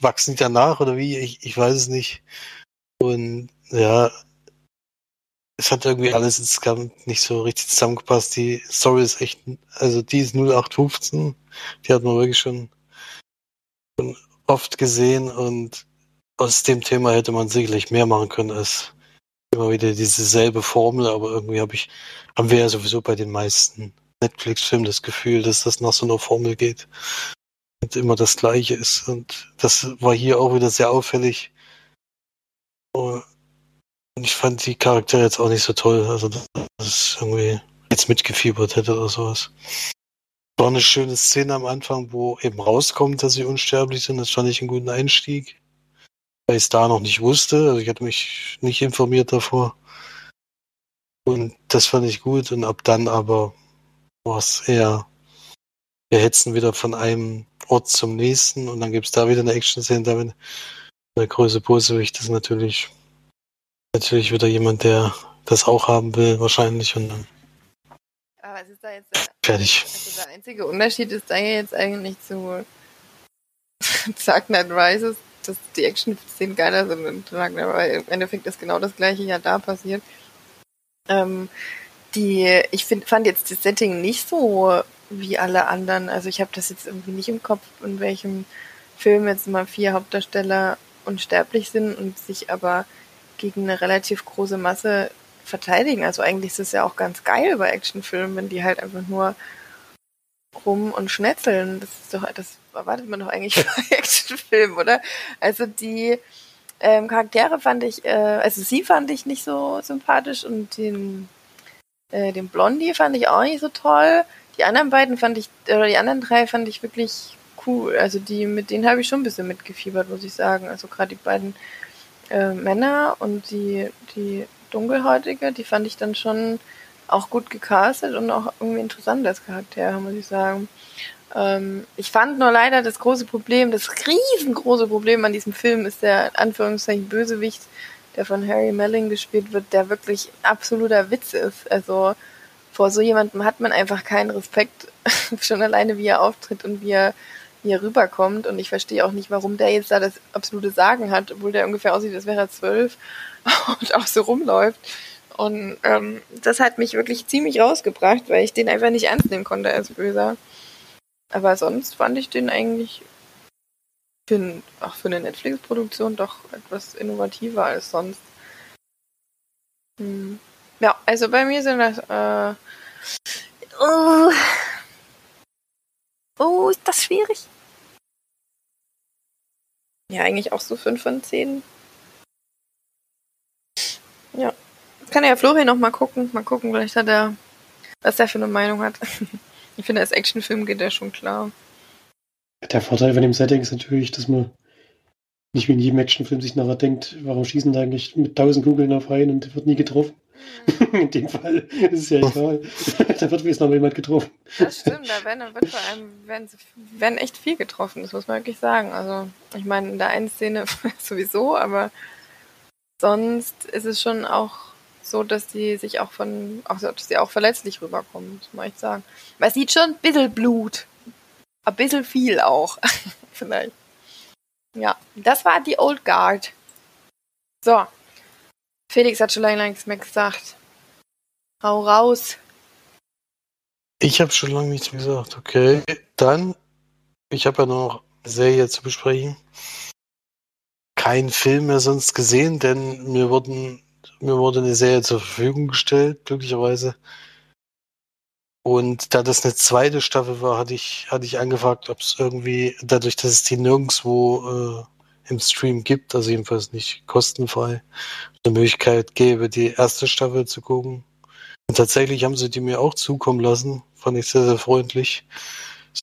wachsen die danach oder wie? Ich, ich weiß es nicht. Und ja, es hat irgendwie alles insgesamt nicht so richtig zusammengepasst. Die Story ist echt, also die ist 0815. Die hat man wirklich schon, schon oft gesehen und aus dem Thema hätte man sicherlich mehr machen können als immer wieder diese selbe Formel, aber irgendwie habe ich, haben wir ja sowieso bei den meisten Netflix-Filmen das Gefühl, dass das nach so einer Formel geht und immer das Gleiche ist. Und das war hier auch wieder sehr auffällig. Und ich fand die Charaktere jetzt auch nicht so toll, also dass ich irgendwie jetzt mitgefiebert hätte oder sowas war eine schöne Szene am Anfang, wo eben rauskommt, dass sie unsterblich sind. Das fand ich einen guten Einstieg. Weil ich es da noch nicht wusste. Also ich hatte mich nicht informiert davor. Und das fand ich gut. Und ab dann aber war es eher, wir hetzen wieder von einem Ort zum nächsten und dann gibt es da wieder eine Action-Szene, da der größte Bösewicht ist natürlich, natürlich wieder jemand, der das auch haben will, wahrscheinlich. Und dann was ist da jetzt der, Fertig. also der einzige Unterschied ist da ja jetzt eigentlich zu Dark Knight Rises, dass die Action-Szenen geiler sind in Dark Knight, weil im Endeffekt ist genau das gleiche ja da passiert. Ähm, die, ich find, fand jetzt das Setting nicht so wie alle anderen. Also ich habe das jetzt irgendwie nicht im Kopf, in welchem Film jetzt mal vier Hauptdarsteller unsterblich sind und sich aber gegen eine relativ große Masse verteidigen. Also eigentlich ist es ja auch ganz geil bei Actionfilmen, wenn die halt einfach nur rum und schnetzeln. Das ist doch, das erwartet man doch eigentlich bei Actionfilmen, oder? Also die ähm, Charaktere fand ich, äh, also sie fand ich nicht so sympathisch und den, äh, den Blondie fand ich auch nicht so toll. Die anderen beiden fand ich, oder die anderen drei fand ich wirklich cool. Also die, mit denen habe ich schon ein bisschen mitgefiebert, muss ich sagen. Also gerade die beiden äh, Männer und die, die Dunkelhäutige, die fand ich dann schon auch gut gecastet und auch irgendwie interessant als Charakter, muss ich sagen. Ähm, ich fand nur leider das große Problem, das riesengroße Problem an diesem Film ist der Anführungszeichen Bösewicht, der von Harry Melling gespielt wird, der wirklich absoluter Witz ist. Also vor so jemandem hat man einfach keinen Respekt, schon alleine wie er auftritt und wie er, wie er rüberkommt. Und ich verstehe auch nicht, warum der jetzt da das absolute Sagen hat, obwohl der ungefähr aussieht, als wäre er zwölf und auch so rumläuft. Und ähm, das hat mich wirklich ziemlich rausgebracht, weil ich den einfach nicht ernst nehmen konnte als Böser. Aber sonst fand ich den eigentlich für, auch für eine Netflix-Produktion doch etwas innovativer als sonst. Hm. Ja, also bei mir sind das. Äh, oh, ist das schwierig? Ja, eigentlich auch so 5 von 10. Ja. Kann ja Florian noch mal gucken. Mal gucken, vielleicht hat er, was er für eine Meinung hat. Ich finde, als Actionfilm geht der schon klar. Der Vorteil von dem Setting ist natürlich, dass man nicht wie in jedem Actionfilm sich nachher denkt, warum schießen da eigentlich mit tausend Kugeln auf einen und wird nie getroffen. In dem Fall ist es ja egal. da wird wenigstens noch jemand getroffen. Das stimmt, da werden, wird vor allem werden, werden echt viel getroffen, das muss man wirklich sagen. Also, ich meine, in der einen Szene sowieso, aber sonst ist es schon auch so, dass sie sich auch von, auch, dass sie auch verletzlich rüberkommen, muss man echt sagen. Man sieht schon ein bisschen Blut. Ein bisschen viel auch. Vielleicht. Ja, das war die Old Guard. So. Felix hat schon lange, nichts mehr gesagt. Hau raus. Ich habe schon lange nichts mehr gesagt. Okay, dann, ich habe ja noch eine Serie zu besprechen. Kein Film mehr sonst gesehen, denn mir wurden mir wurde eine Serie zur Verfügung gestellt, glücklicherweise. Und da das eine zweite Staffel war, hatte ich, hatte ich angefragt, ob es irgendwie, dadurch, dass es die nirgendwo äh, im Stream gibt, also jedenfalls nicht kostenfrei, eine Möglichkeit gäbe, die erste Staffel zu gucken. Und tatsächlich haben sie die mir auch zukommen lassen, fand ich sehr, sehr freundlich,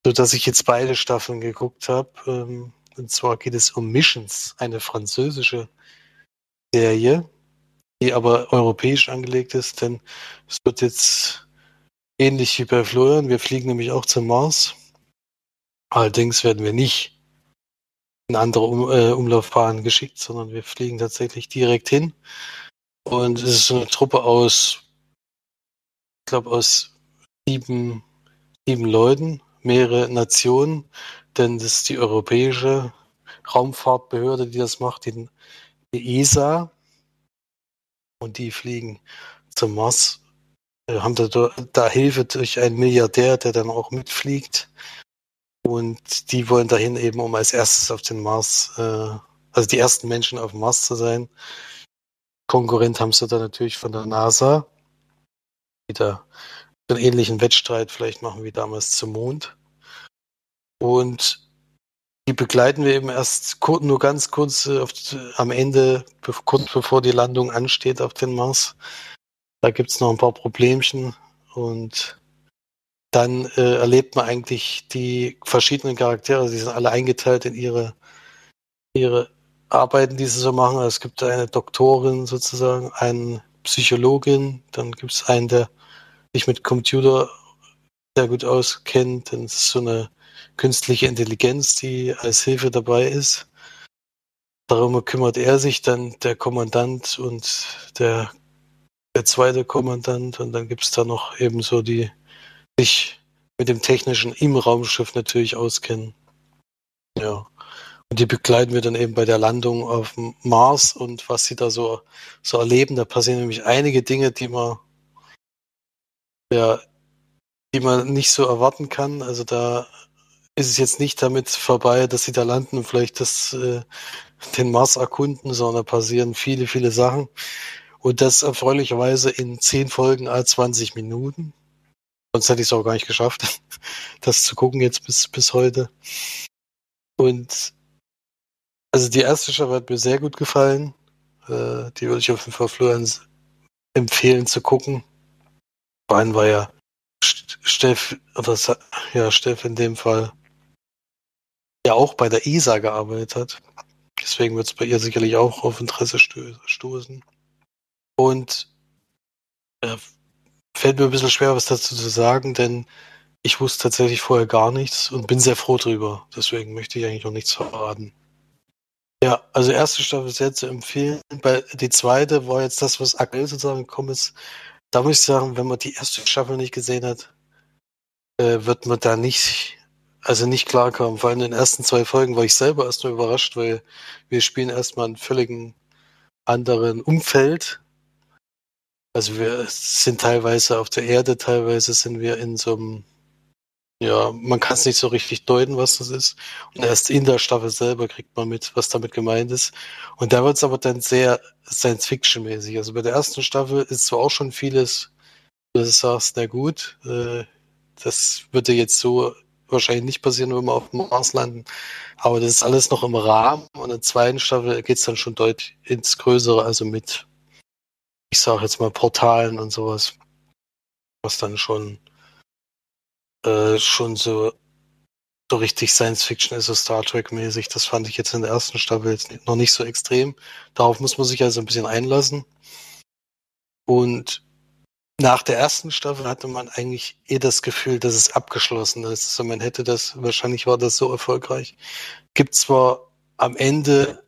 so dass ich jetzt beide Staffeln geguckt habe. Ähm, und zwar geht es um Missions, eine französische Serie, die aber europäisch angelegt ist, denn es wird jetzt ähnlich wie bei Florian. Wir fliegen nämlich auch zum Mars. Allerdings werden wir nicht in andere um, äh, Umlaufbahnen geschickt, sondern wir fliegen tatsächlich direkt hin. Und es ist eine Truppe aus, ich glaube, aus sieben, sieben Leuten, mehrere Nationen, denn das ist die europäische Raumfahrtbehörde, die das macht, die, die ESA, und die fliegen zum Mars, äh, haben da, da Hilfe durch einen Milliardär, der dann auch mitfliegt. Und die wollen dahin eben, um als erstes auf den Mars, äh, also die ersten Menschen auf dem Mars zu sein. Konkurrent haben sie da natürlich von der NASA, die da einen ähnlichen Wettstreit vielleicht machen wie damals zum Mond. Und die begleiten wir eben erst nur ganz kurz äh, auf, am Ende, kurz bevor die Landung ansteht auf den Mars. Da gibt es noch ein paar Problemchen und dann äh, erlebt man eigentlich die verschiedenen Charaktere, die sind alle eingeteilt in ihre, ihre Arbeiten, die sie so machen. Also es gibt eine Doktorin sozusagen, eine Psychologin, dann gibt es einen, der sich mit Computer sehr gut auskennt, dann ist so eine künstliche Intelligenz, die als Hilfe dabei ist. Darum kümmert er sich dann der Kommandant und der, der zweite Kommandant und dann gibt es da noch eben so die sich mit dem Technischen im Raumschiff natürlich auskennen. Ja. Und die begleiten wir dann eben bei der Landung auf dem Mars und was sie da so, so erleben. Da passieren nämlich einige Dinge, die man, ja, die man nicht so erwarten kann. Also da ist es jetzt nicht damit vorbei, dass sie da landen und vielleicht das, äh, den Mars erkunden, sondern da passieren viele, viele Sachen. Und das erfreulicherweise in zehn Folgen a 20 Minuten. Sonst hätte ich es auch gar nicht geschafft, das zu gucken jetzt bis, bis heute. Und also die erste Staffel hat mir sehr gut gefallen. Äh, die würde ich auf jeden Fall Florian empfehlen zu gucken. Vor allem war ja Steff, oder ja, Steff in dem Fall ja auch bei der ESA gearbeitet hat. Deswegen wird es bei ihr sicherlich auch auf Interesse stoßen. Und äh, fällt mir ein bisschen schwer, was dazu zu sagen, denn ich wusste tatsächlich vorher gar nichts und bin sehr froh drüber. Deswegen möchte ich eigentlich noch nichts verraten. Ja, also erste Staffel sehr zu empfehlen. Bei, die zweite war jetzt das, was aktuell sozusagen gekommen ist. Da muss ich sagen, wenn man die erste Staffel nicht gesehen hat, äh, wird man da nicht, also nicht klarkommen. Vor allem in den ersten zwei Folgen war ich selber erstmal überrascht, weil wir spielen erstmal einen völligen anderen Umfeld. Also wir sind teilweise auf der Erde, teilweise sind wir in so einem ja, man kann es nicht so richtig deuten, was das ist. Und erst in der Staffel selber kriegt man mit, was damit gemeint ist. Und da wird es aber dann sehr Science-Fiction-mäßig. Also bei der ersten Staffel ist zwar auch schon vieles, du sagst, na gut, äh, das würde jetzt so wahrscheinlich nicht passieren, wenn wir auf dem Mars landen. Aber das ist alles noch im Rahmen. Und in der zweiten Staffel geht es dann schon deutlich ins Größere, also mit, ich sage jetzt mal, Portalen und sowas. Was dann schon äh, schon so, so richtig Science Fiction ist, so Star Trek-mäßig. Das fand ich jetzt in der ersten Staffel jetzt noch nicht so extrem. Darauf muss man sich also ein bisschen einlassen. Und nach der ersten Staffel hatte man eigentlich eh das Gefühl, dass es abgeschlossen ist. Also man hätte das, wahrscheinlich war das so erfolgreich. Gibt zwar am Ende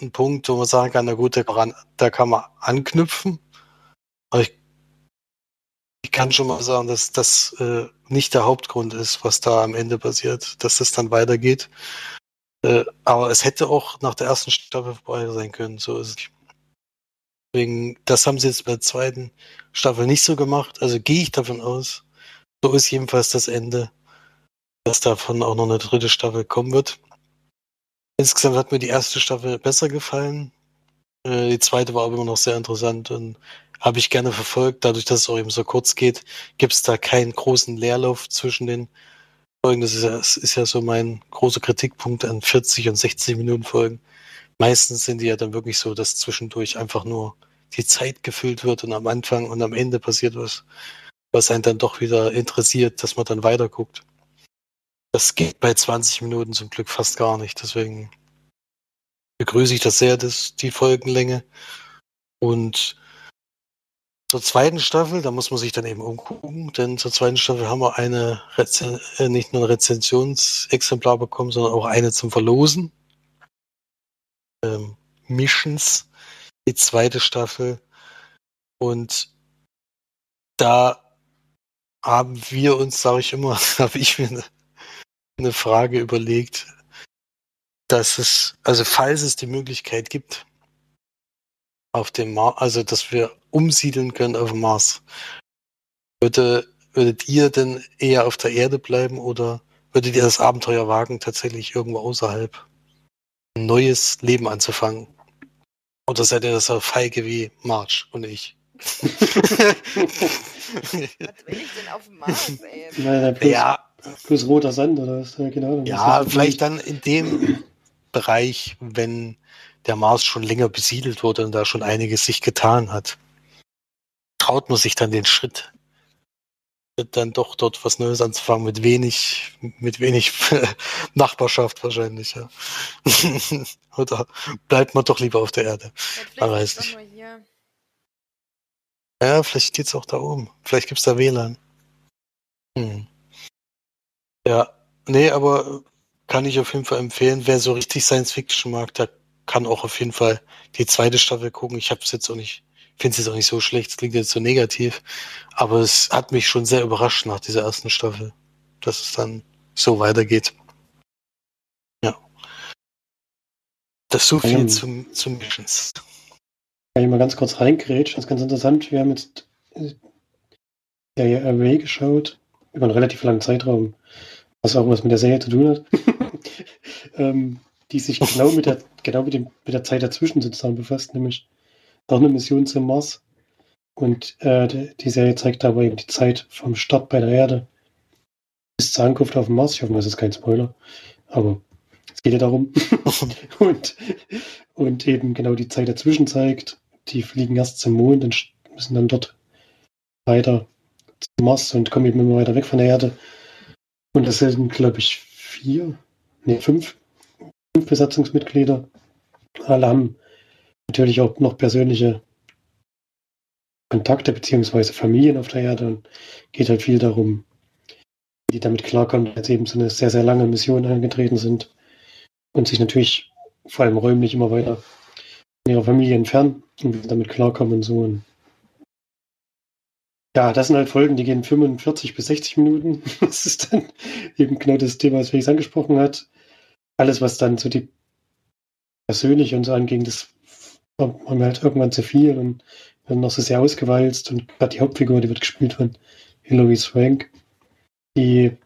einen Punkt, wo man sagen kann, na gut, da, da kann man anknüpfen. Aber ich ich kann schon mal sagen, dass das äh, nicht der Hauptgrund ist, was da am Ende passiert, dass das dann weitergeht. Äh, aber es hätte auch nach der ersten Staffel vorbei sein können. So ist es. Deswegen, das haben sie jetzt bei der zweiten Staffel nicht so gemacht. Also gehe ich davon aus. So ist jedenfalls das Ende, dass davon auch noch eine dritte Staffel kommen wird. Insgesamt hat mir die erste Staffel besser gefallen. Äh, die zweite war aber immer noch sehr interessant und habe ich gerne verfolgt. Dadurch, dass es auch eben so kurz geht, gibt es da keinen großen Leerlauf zwischen den Folgen. Das ist, ja, das ist ja so mein großer Kritikpunkt an 40 und 60 Minuten Folgen. Meistens sind die ja dann wirklich so, dass zwischendurch einfach nur die Zeit gefüllt wird und am Anfang und am Ende passiert was, was einen dann doch wieder interessiert, dass man dann weiterguckt. Das geht bei 20 Minuten zum Glück fast gar nicht. Deswegen begrüße ich das sehr, dass die Folgenlänge. Und zur zweiten Staffel, da muss man sich dann eben umgucken, denn zur zweiten Staffel haben wir eine Rezen äh, nicht nur ein Rezensionsexemplar bekommen, sondern auch eine zum Verlosen. Ähm, Missions, die zweite Staffel. Und da haben wir uns, sage ich immer, habe ich mir eine, Frage überlegt, dass es, also falls es die Möglichkeit gibt, auf dem Mars, also dass wir umsiedeln können auf dem Mars. Würde, würdet ihr denn eher auf der Erde bleiben oder würdet ihr das Abenteuer wagen, tatsächlich irgendwo außerhalb ein neues Leben anzufangen? Oder seid ihr das so feige wie March und ich? Was will ich denn auf dem Mars, ey? Ja. Plus roter Sand oder was? Ja, genau, ja vielleicht dann in dem Bereich, wenn der Mars schon länger besiedelt wurde und da schon einiges sich getan hat. Traut man sich dann den Schritt, dann doch dort was Neues anzufangen mit wenig, mit wenig Nachbarschaft wahrscheinlich, ja. Oder bleibt man doch lieber auf der Erde? Man weiß nicht. Ja, vielleicht geht's auch da oben. Vielleicht gibt's da WLAN. Hm. Ja, nee, aber kann ich auf jeden Fall empfehlen, wer so richtig Science Fiction mag, der kann auch auf jeden Fall die zweite Staffel gucken. Ich habe es jetzt auch nicht finde es jetzt auch nicht so schlecht, es klingt jetzt so negativ, aber es hat mich schon sehr überrascht nach dieser ersten Staffel, dass es dann so weitergeht. Ja. Das ist so viel Ähm. zum, zum Missions. Kann ich mal ganz kurz reingrätschen, das ist ganz interessant. Wir haben jetzt äh, Serie Away geschaut, über einen relativ langen Zeitraum, was auch was mit der Serie zu tun hat. ähm, die sich genau mit der, genau mit, dem, mit der Zeit dazwischen sozusagen befasst, nämlich auch eine Mission zum Mars. Und äh, die, die Serie zeigt aber eben die Zeit vom Start bei der Erde bis zur Ankunft auf dem Mars. Ich hoffe, das ist kein Spoiler, aber es geht ja darum. und, und eben genau die Zeit dazwischen zeigt. Die fliegen erst zum Mond und müssen dann dort weiter zum Mars und kommen eben immer weiter weg von der Erde. Und das sind, glaube ich, vier, nee, fünf, fünf Besatzungsmitglieder. Alle haben natürlich auch noch persönliche Kontakte beziehungsweise Familien auf der Erde und geht halt viel darum, wie die damit klarkommen, dass eben so eine sehr, sehr lange Mission angetreten sind und sich natürlich vor allem räumlich immer weiter von ihrer Familie entfernen und wie sie damit klarkommen und so. Und ja, das sind halt Folgen, die gehen 45 bis 60 Minuten. Das ist dann eben genau das Thema, was Felix angesprochen hat. Alles, was dann so die persönlich und so anging, das war mir halt irgendwann zu viel und dann noch so sehr ausgewalzt und gerade die Hauptfigur, die wird gespielt von Hilary Swank, die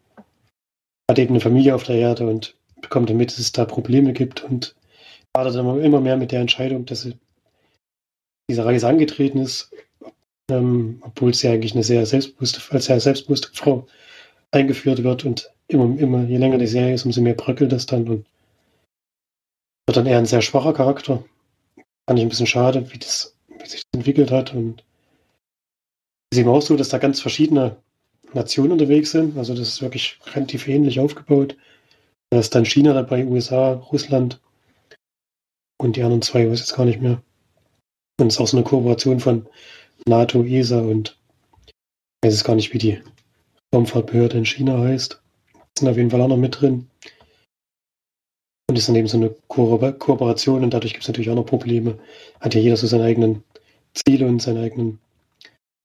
hat eben eine Familie auf der Erde und bekommt damit, dass es da Probleme gibt und dann immer mehr mit der Entscheidung, dass sie diese Reise angetreten ist, ähm, obwohl sie eigentlich eine sehr selbstbewusste, als sehr selbstbewusste Frau eingeführt wird und immer, immer, je länger die Serie ist, umso mehr bröckelt das dann und wird dann eher ein sehr schwacher Charakter. Fand ich ein bisschen schade, wie das, wie sich das entwickelt hat und es ist eben auch so, dass da ganz verschiedene Nationen unterwegs sind. Also das ist wirklich relativ ähnlich aufgebaut. Da ist dann China dabei, USA, Russland und die anderen zwei, weiß ich jetzt gar nicht mehr. Und es ist auch so eine Kooperation von NATO, ESA und ich weiß es gar nicht, wie die Raumfahrtbehörde in China heißt. Sind auf jeden Fall auch noch mit drin. Und ist dann eben so eine Ko Kooperation und dadurch gibt es natürlich auch noch Probleme. Hat ja jeder so seine eigenen Ziele und seinen eigenen,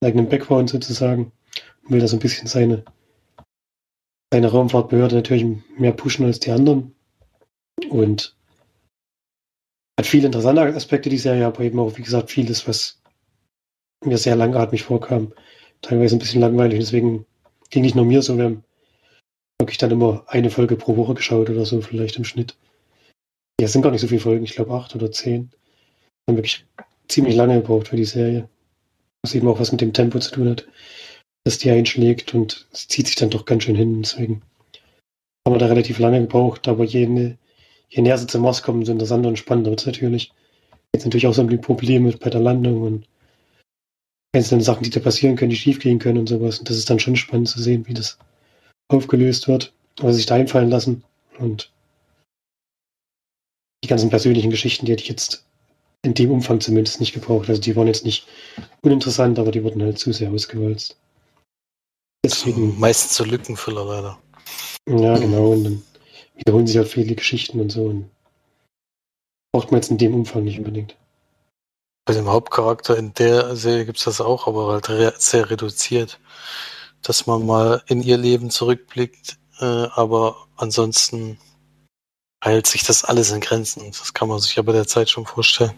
eigenen Background sozusagen. Und will da so ein bisschen seine, seine Raumfahrtbehörde natürlich mehr pushen als die anderen. Und hat viele interessante Aspekte, die Serie, aber eben auch, wie gesagt, vieles, was mir sehr langatmig vorkam. Teilweise ein bisschen langweilig. Deswegen ging nicht nur mir so. Wir haben wirklich dann immer eine Folge pro Woche geschaut oder so, vielleicht im Schnitt. Ja, es sind gar nicht so viele Folgen, ich glaube acht oder zehn. Wir haben wirklich ziemlich lange gebraucht für die Serie. Was eben auch was mit dem Tempo zu tun hat, dass die einschlägt und es zieht sich dann doch ganz schön hin. Deswegen haben wir da relativ lange gebraucht, aber je, ne, je näher sie zum Mars kommen, so interessanter und spannender wird es natürlich. Jetzt natürlich auch so ein bisschen Probleme bei der Landung und einzelne Sachen, die da passieren können, die schief gehen können und sowas. Und das ist dann schon spannend zu sehen, wie das aufgelöst wird, was sich da einfallen lassen. Und die ganzen persönlichen Geschichten, die hätte ich jetzt in dem Umfang zumindest nicht gebraucht. Also die waren jetzt nicht uninteressant, aber die wurden halt zu sehr ausgewalzt. Deswegen, Meistens so Lückenfüller leider. ja, genau. Und dann wiederholen sich halt viele Geschichten und so. Und braucht man jetzt in dem Umfang nicht unbedingt. Bei dem Hauptcharakter in der Serie gibt es das auch, aber halt re sehr reduziert. Dass man mal in ihr Leben zurückblickt, äh, aber ansonsten hält sich das alles in Grenzen. Das kann man sich ja bei der Zeit schon vorstellen.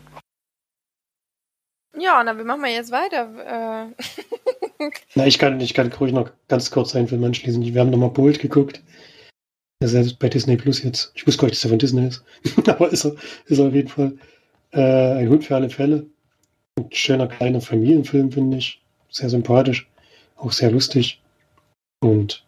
Ja, na, wie machen wir jetzt weiter? Äh, Na, ich kann, ich kann ruhig noch ganz kurz einen Film anschließen. Wir haben nochmal Bolt geguckt. Das ist ja bei Disney Plus jetzt. Ich wusste gar nicht, dass er von Disney ist. Aber ist er, ist er auf jeden Fall. Äh, ein Hund für alle Fälle. Ein schöner kleiner Familienfilm, finde ich. Sehr sympathisch. Auch sehr lustig. Und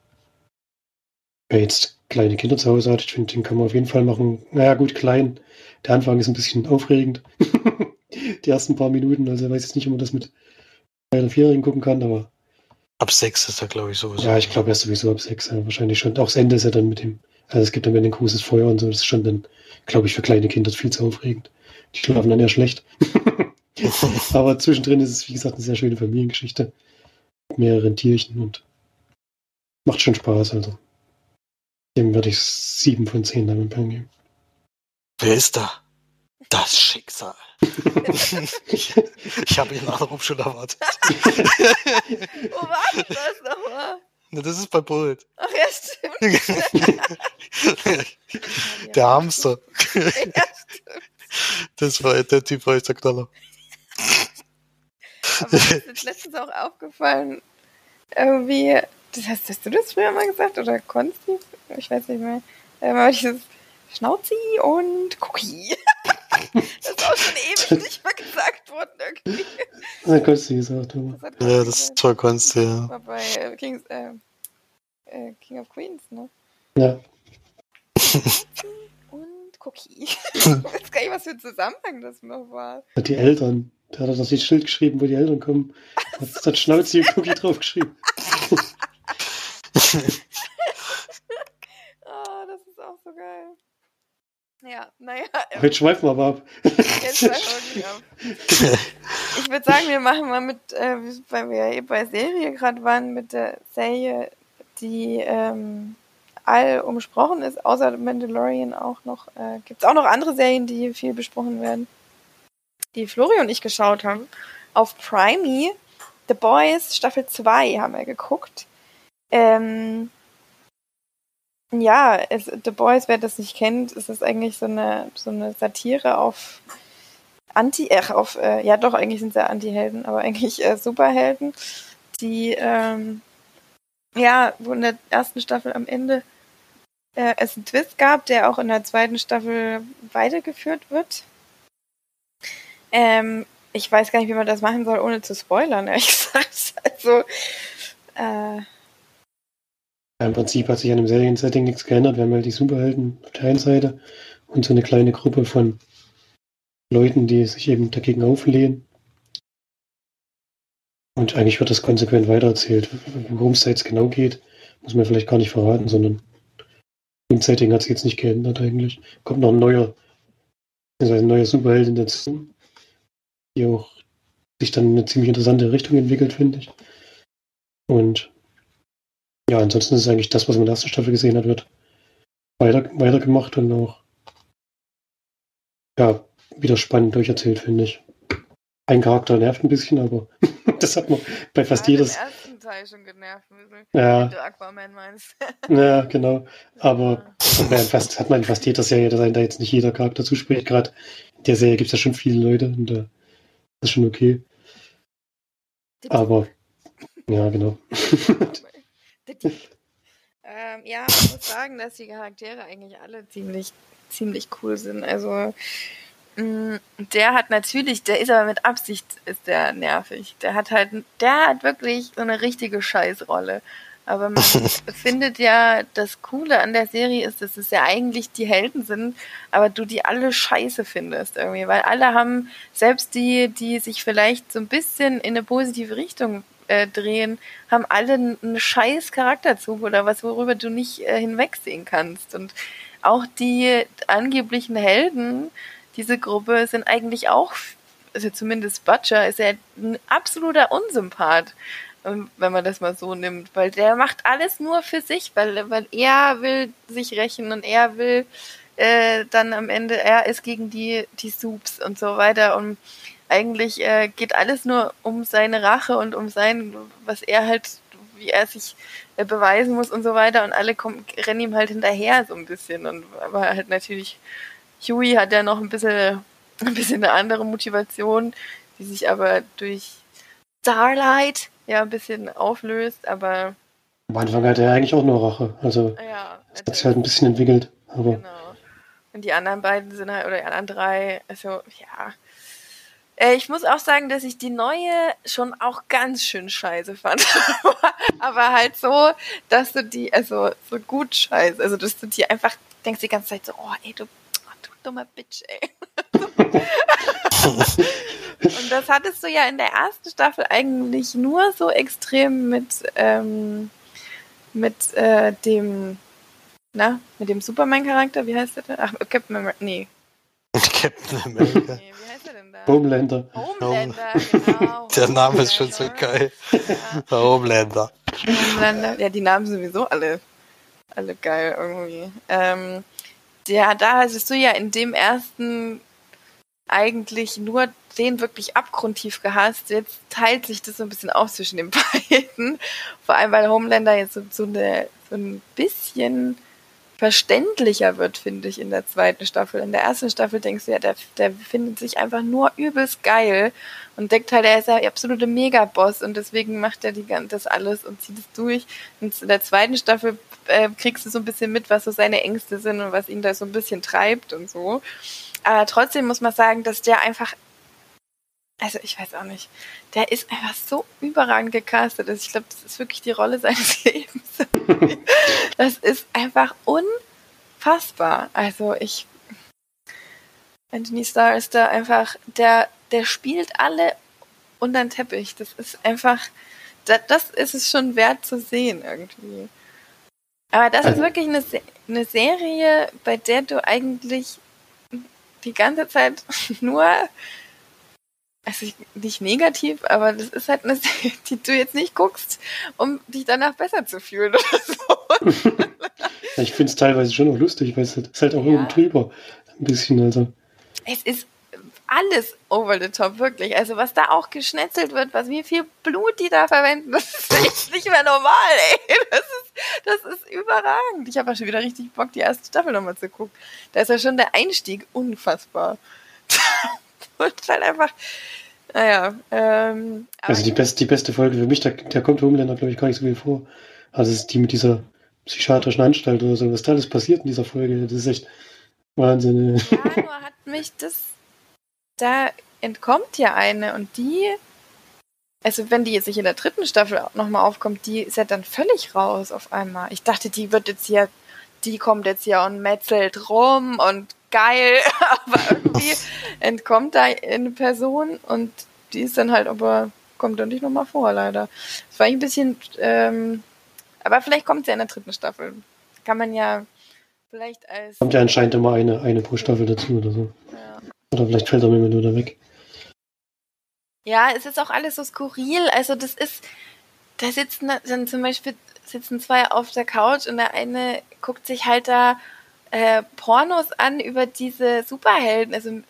wer jetzt kleine Kinder zu Hause hat, ich finde, den kann man auf jeden Fall machen. Naja, gut, klein. Der Anfang ist ein bisschen aufregend. Die ersten paar Minuten. Also, ich weiß jetzt nicht, ob man das mit drei oder vierjährigen gucken kann, aber Ab sechs ist er, glaube ich, sowieso. ja, ich glaube, er ist sowieso ab sechs, ja, wahrscheinlich schon. Auch das Ende ist ja dann mit dem, also es gibt dann ein großes Feuer und so, das ist schon dann, glaube ich, für kleine Kinder viel zu aufregend. Die schlafen dann eher schlecht. Aber zwischendrin ist es, wie gesagt, eine sehr schöne Familiengeschichte. Mit mehreren Tierchen und macht schon Spaß, also. Dem würde ich sieben von zehn damit geben. Wer ist da? Das Schicksal. ich ich habe Ihren Anruf schon erwartet. Wo war denn das nochmal? Na, das ist bei Brot. Ach ja, stimmt. Der Hamster. Ja, stimmt. Das war der Typ, war jetzt der Knaller. Aber mir ist letztens auch aufgefallen, irgendwie, das heißt, hast du das früher mal gesagt oder Konsti? Ich weiß nicht mehr. Ähm, aber dieses Schnauzi und Cookie. das ist auch schon ewig nicht mehr gesagt worden irgendwie. Na, kannst du gesagt, aber. Das hat Ja, das ist toll, Konsti, ja. war bei äh, Kings, äh, äh, King of Queens, ne? Ja, Und Cookie. ich weiß gar nicht, was für ein Zusammenhang das noch war. die Eltern. Der hat das Schild geschrieben, wo die Eltern kommen. Hat das Schnauze und Cookie draufgeschrieben. Ah, das ist auch so geil. Ja, naja, Aber jetzt schweifen wir aber ab. jetzt mal wirklich ab. Ich würde sagen, wir machen mal mit, äh, weil wir ja eh bei Serie gerade waren, mit der Serie, die ähm, all umsprochen ist, außer Mandalorian auch noch. Äh, Gibt es auch noch andere Serien, die viel besprochen werden, die Flori und ich geschaut haben. Auf Primey, The Boys Staffel 2 haben wir geguckt. Ähm, ja, es, The Boys, wer das nicht kennt, ist es eigentlich so eine, so eine Satire auf Anti, äh, auf, äh, ja doch, eigentlich sind sie Anti-Helden, aber eigentlich äh, Superhelden, die, ähm, ja, wo in der ersten Staffel am Ende äh, es einen Twist gab, der auch in der zweiten Staffel weitergeführt wird. Ähm, ich weiß gar nicht, wie man das machen soll, ohne zu spoilern, ehrlich gesagt. Also, äh, Im Prinzip hat sich an dem Seriensetting nichts geändert. Wir haben halt die Superhelden auf der einen Seite und so eine kleine Gruppe von Leuten, die sich eben dagegen auflehnen. Und eigentlich wird das konsequent weitererzählt. Worum es jetzt genau geht, muss man vielleicht gar nicht verraten, sondern im Setting hat sich jetzt nicht geändert eigentlich. Kommt noch ein neuer, also ein neuer Superheldin dazu, die auch sich dann in eine ziemlich interessante Richtung entwickelt, finde ich. Und ja, ansonsten ist eigentlich das, was man in der ersten Staffel gesehen hat, wird weiter, weitergemacht und auch ja, wieder spannend durcherzählt, finde ich. Ein Charakter nervt ein bisschen, aber das hat man bei fast hat jedes. ersten Teil schon genervt, wenn Ja, du Aquaman meinst. ja, genau. Aber das hat man, ja fast, hat man fast jeder Serie, dass einem da jetzt nicht jeder Charakter zuspricht. Gerade in der Serie gibt es ja schon viele Leute und äh, ist schon okay. Aber ja, genau. ähm, ja, ich muss sagen, dass die Charaktere eigentlich alle ziemlich, ziemlich cool sind. Also mh, der hat natürlich, der ist aber mit Absicht ist der nervig. Der hat halt, der hat wirklich so eine richtige Scheißrolle. Aber man findet ja, das Coole an der Serie ist, dass es ja eigentlich die Helden sind, aber du die alle scheiße findest irgendwie, weil alle haben, selbst die, die sich vielleicht so ein bisschen in eine positive Richtung äh, drehen, haben alle einen scheiß Charakterzug oder was, worüber du nicht äh, hinwegsehen kannst. Und auch die angeblichen Helden, diese Gruppe, sind eigentlich auch, also zumindest Butcher, ist ja ein absoluter Unsympath wenn man das mal so nimmt, weil der macht alles nur für sich, weil, weil er will sich rächen und er will äh, dann am Ende, er ist gegen die, die Soups und so weiter. Und eigentlich äh, geht alles nur um seine Rache und um sein, was er halt, wie er sich äh, beweisen muss und so weiter. Und alle kommen, rennen ihm halt hinterher so ein bisschen. Und aber halt natürlich, Huey hat ja noch ein bisschen, ein bisschen eine andere Motivation, die sich aber durch Starlight ja ein bisschen auflöst, aber Am Anfang hatte er eigentlich auch nur Rache. Also ja, das hat sich halt ein bisschen entwickelt. Aber genau. Und die anderen beiden sind halt, oder die anderen drei, also ja. Äh, Ich muss auch sagen, dass ich die neue schon auch ganz schön scheiße fand. Aber halt so, dass du die, also so gut scheiße, also dass du die einfach denkst die ganze Zeit so, oh ey, du, oh, du dummer Bitch, ey. Und das hattest du ja in der ersten Staffel eigentlich nur so extrem mit, ähm, mit äh, dem, na, mit dem Superman-Charakter, wie heißt der denn? Ach, Captain America, nee. Captain America. nee, wie heißt der denn da? Homelander. Homelander, genau. Der Name ist schon so geil. Ja, Homelander. Homelander. Ja, die Namen sind sowieso alle, alle geil irgendwie. Ähm, der, da hattest du ja in dem ersten eigentlich nur den wirklich abgrundtief gehasst. Jetzt teilt sich das so ein bisschen auf zwischen den beiden. Vor allem, weil Homelander jetzt so, so, eine, so ein bisschen verständlicher wird, finde ich, in der zweiten Staffel. In der ersten Staffel denkst du ja, der, der findet sich einfach nur übelst geil und denkt halt, er ist der absolute Megaboss und deswegen macht er die, das alles und zieht es durch. Und in der zweiten Staffel äh, kriegst du so ein bisschen mit, was so seine Ängste sind und was ihn da so ein bisschen treibt und so. Aber trotzdem muss man sagen, dass der einfach also ich weiß auch nicht, der ist einfach so überragend gecastet. Also ich glaube, das ist wirklich die Rolle seines Lebens. das ist einfach unfassbar. Also ich, Anthony Starr ist da einfach, der, der spielt alle unter den Teppich. Das ist einfach, das, das ist es schon wert zu sehen irgendwie. Aber das ist also wirklich eine, eine Serie, bei der du eigentlich die ganze Zeit nur also nicht negativ, aber das ist halt eine Serie, die du jetzt nicht guckst, um dich danach besser zu fühlen oder so. ich finde es teilweise schon auch lustig, weil es halt, ist halt auch ja. irgendwie drüber. Ein bisschen, also. Es ist alles over the top, wirklich. Also was da auch geschnetzelt wird, was wie viel Blut die da verwenden, das ist echt nicht mehr normal, ey. Das ist, das ist überragend. Ich habe ja schon wieder richtig Bock, die erste Staffel nochmal zu gucken. Da ist ja schon der Einstieg unfassbar. Und halt einfach, naja. Ähm, also die, best, die beste Folge für mich, da, da kommt Homelander, glaube ich, gar nicht so viel vor. Also ist die mit dieser psychiatrischen Anstalt oder so, was da alles passiert in dieser Folge, das ist echt Wahnsinn. Ja, nur hat mich das, da entkommt ja eine und die, also wenn die jetzt nicht in der dritten Staffel nochmal aufkommt, die ist ja dann völlig raus auf einmal. Ich dachte, die wird jetzt hier, die kommt jetzt hier und metzelt rum und geil, aber irgendwie entkommt da eine Person und die ist dann halt aber, kommt dann nicht nochmal vor, leider. Das war ein bisschen, ähm, aber vielleicht kommt sie ja in der dritten Staffel. Kann man ja vielleicht als. Kommt ja anscheinend immer eine, eine pro Staffel dazu oder so. Ja. Oder vielleicht fällt er mir nur da weg. Ja, es ist auch alles so skurril. Also das ist, da sitzen dann zum Beispiel sitzen zwei auf der Couch und der eine guckt sich halt da äh, Pornos an über diese Superhelden. Also,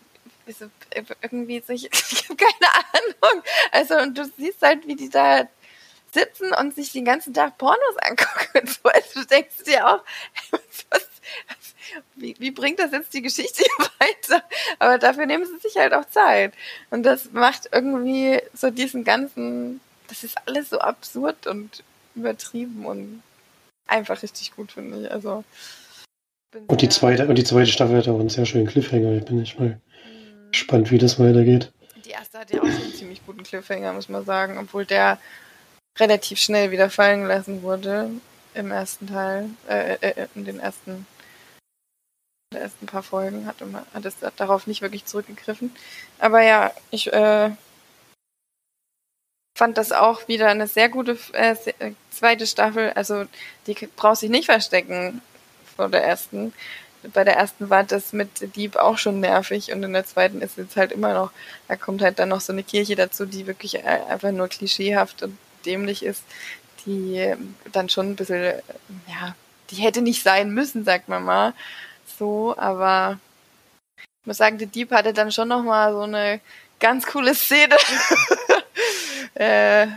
also irgendwie so, ich, ich habe keine Ahnung. Also und du siehst halt, wie die da sitzen und sich den ganzen Tag Pornos angucken und so. Also du denkst dir auch, was, wie, wie bringt das jetzt die Geschichte weiter? Aber dafür nehmen sie sich halt auch Zeit. Und das macht irgendwie so diesen ganzen, das ist alles so absurd und übertrieben und einfach richtig gut, finde ich. Also und die zweite, und die zweite Staffel hat auch einen sehr schönen Cliffhanger. Ich bin echt mal mhm. gespannt, wie das weitergeht. Die erste hat ja auch so einen ziemlich guten Cliffhanger, muss man sagen, obwohl der relativ schnell wieder fallen gelassen wurde im ersten Teil, äh, äh, äh in den ersten, der ersten paar Folgen hat, immer, hat es darauf nicht wirklich zurückgegriffen. Aber ja, ich äh, fand das auch wieder eine sehr gute äh, äh zweite Staffel. Also die braucht sich nicht verstecken vor der ersten. Bei der ersten war das mit Dieb auch schon nervig und in der zweiten ist es halt immer noch, da kommt halt dann noch so eine Kirche dazu, die wirklich äh, einfach nur klischeehaft und dämlich ist, die dann schon ein bisschen, ja, die hätte nicht sein müssen, sagt man mal. So, aber ich muss sagen, der Dieb hatte dann schon nochmal so eine ganz coole Szene. äh,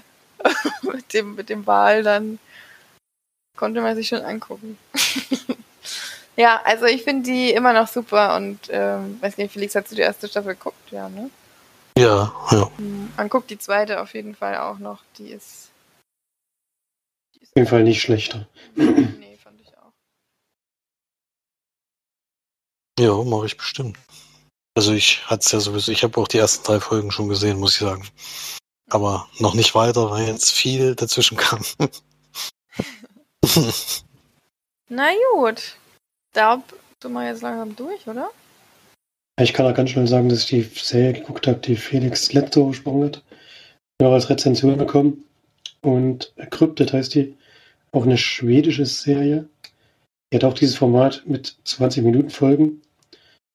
mit dem, mit dem Wahl dann konnte man sich schon angucken. Ja, also ich finde die immer noch super und ähm, weiß nicht, Felix, hast du die erste Staffel geguckt? Ja, ne? Ja, ja. Hm, man guckt die zweite auf jeden Fall auch noch. Die ist. Die ist auf jeden Fall nicht schlechter. nee, fand ich auch. Ja, mache ich bestimmt. Also ich hatte es ja sowieso, ich habe auch die ersten drei Folgen schon gesehen, muss ich sagen. Aber noch nicht weiter, weil jetzt viel dazwischen kam. Na gut glaube, sind wir jetzt langsam durch, oder? Ich kann auch ganz schnell sagen, dass ich die Serie geguckt habe, die Felix Letzo gesprochen hat. Ich habe als Rezension bekommen. Und Cryptid heißt die. Auch eine schwedische Serie. Die hat auch dieses Format mit 20 Minuten Folgen.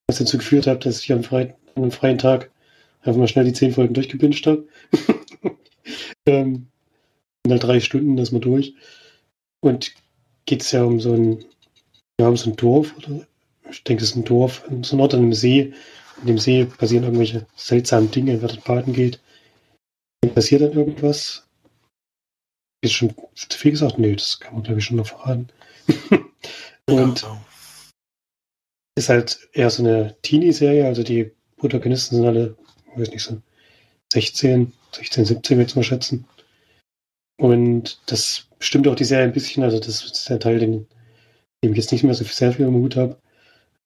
Was dazu geführt hat, dass ich am freien, an einem freien Tag einfach mal schnell die 10 Folgen durchgepinscht habe. ähm, in halt drei Stunden, das mal durch. Und geht es ja um so ein wir haben so ein Dorf, oder ich denke, es ist ein Dorf, so ein Ort an einem See, in dem See passieren irgendwelche seltsamen Dinge, wer dort baden geht. Passiert dann irgendwas. Ist schon zu viel gesagt? Nee, das kann man glaube ich schon noch verraten. Und Ja, ist halt eher so eine Teenie-Serie, also die Protagonisten sind alle, weiß nicht, so 16, 16, 17 würde ich mal schätzen. Und das stimmt auch die Serie ein bisschen, also das ist der Teil, den, dem ich jetzt nicht mehr so sehr viel im Hut habe.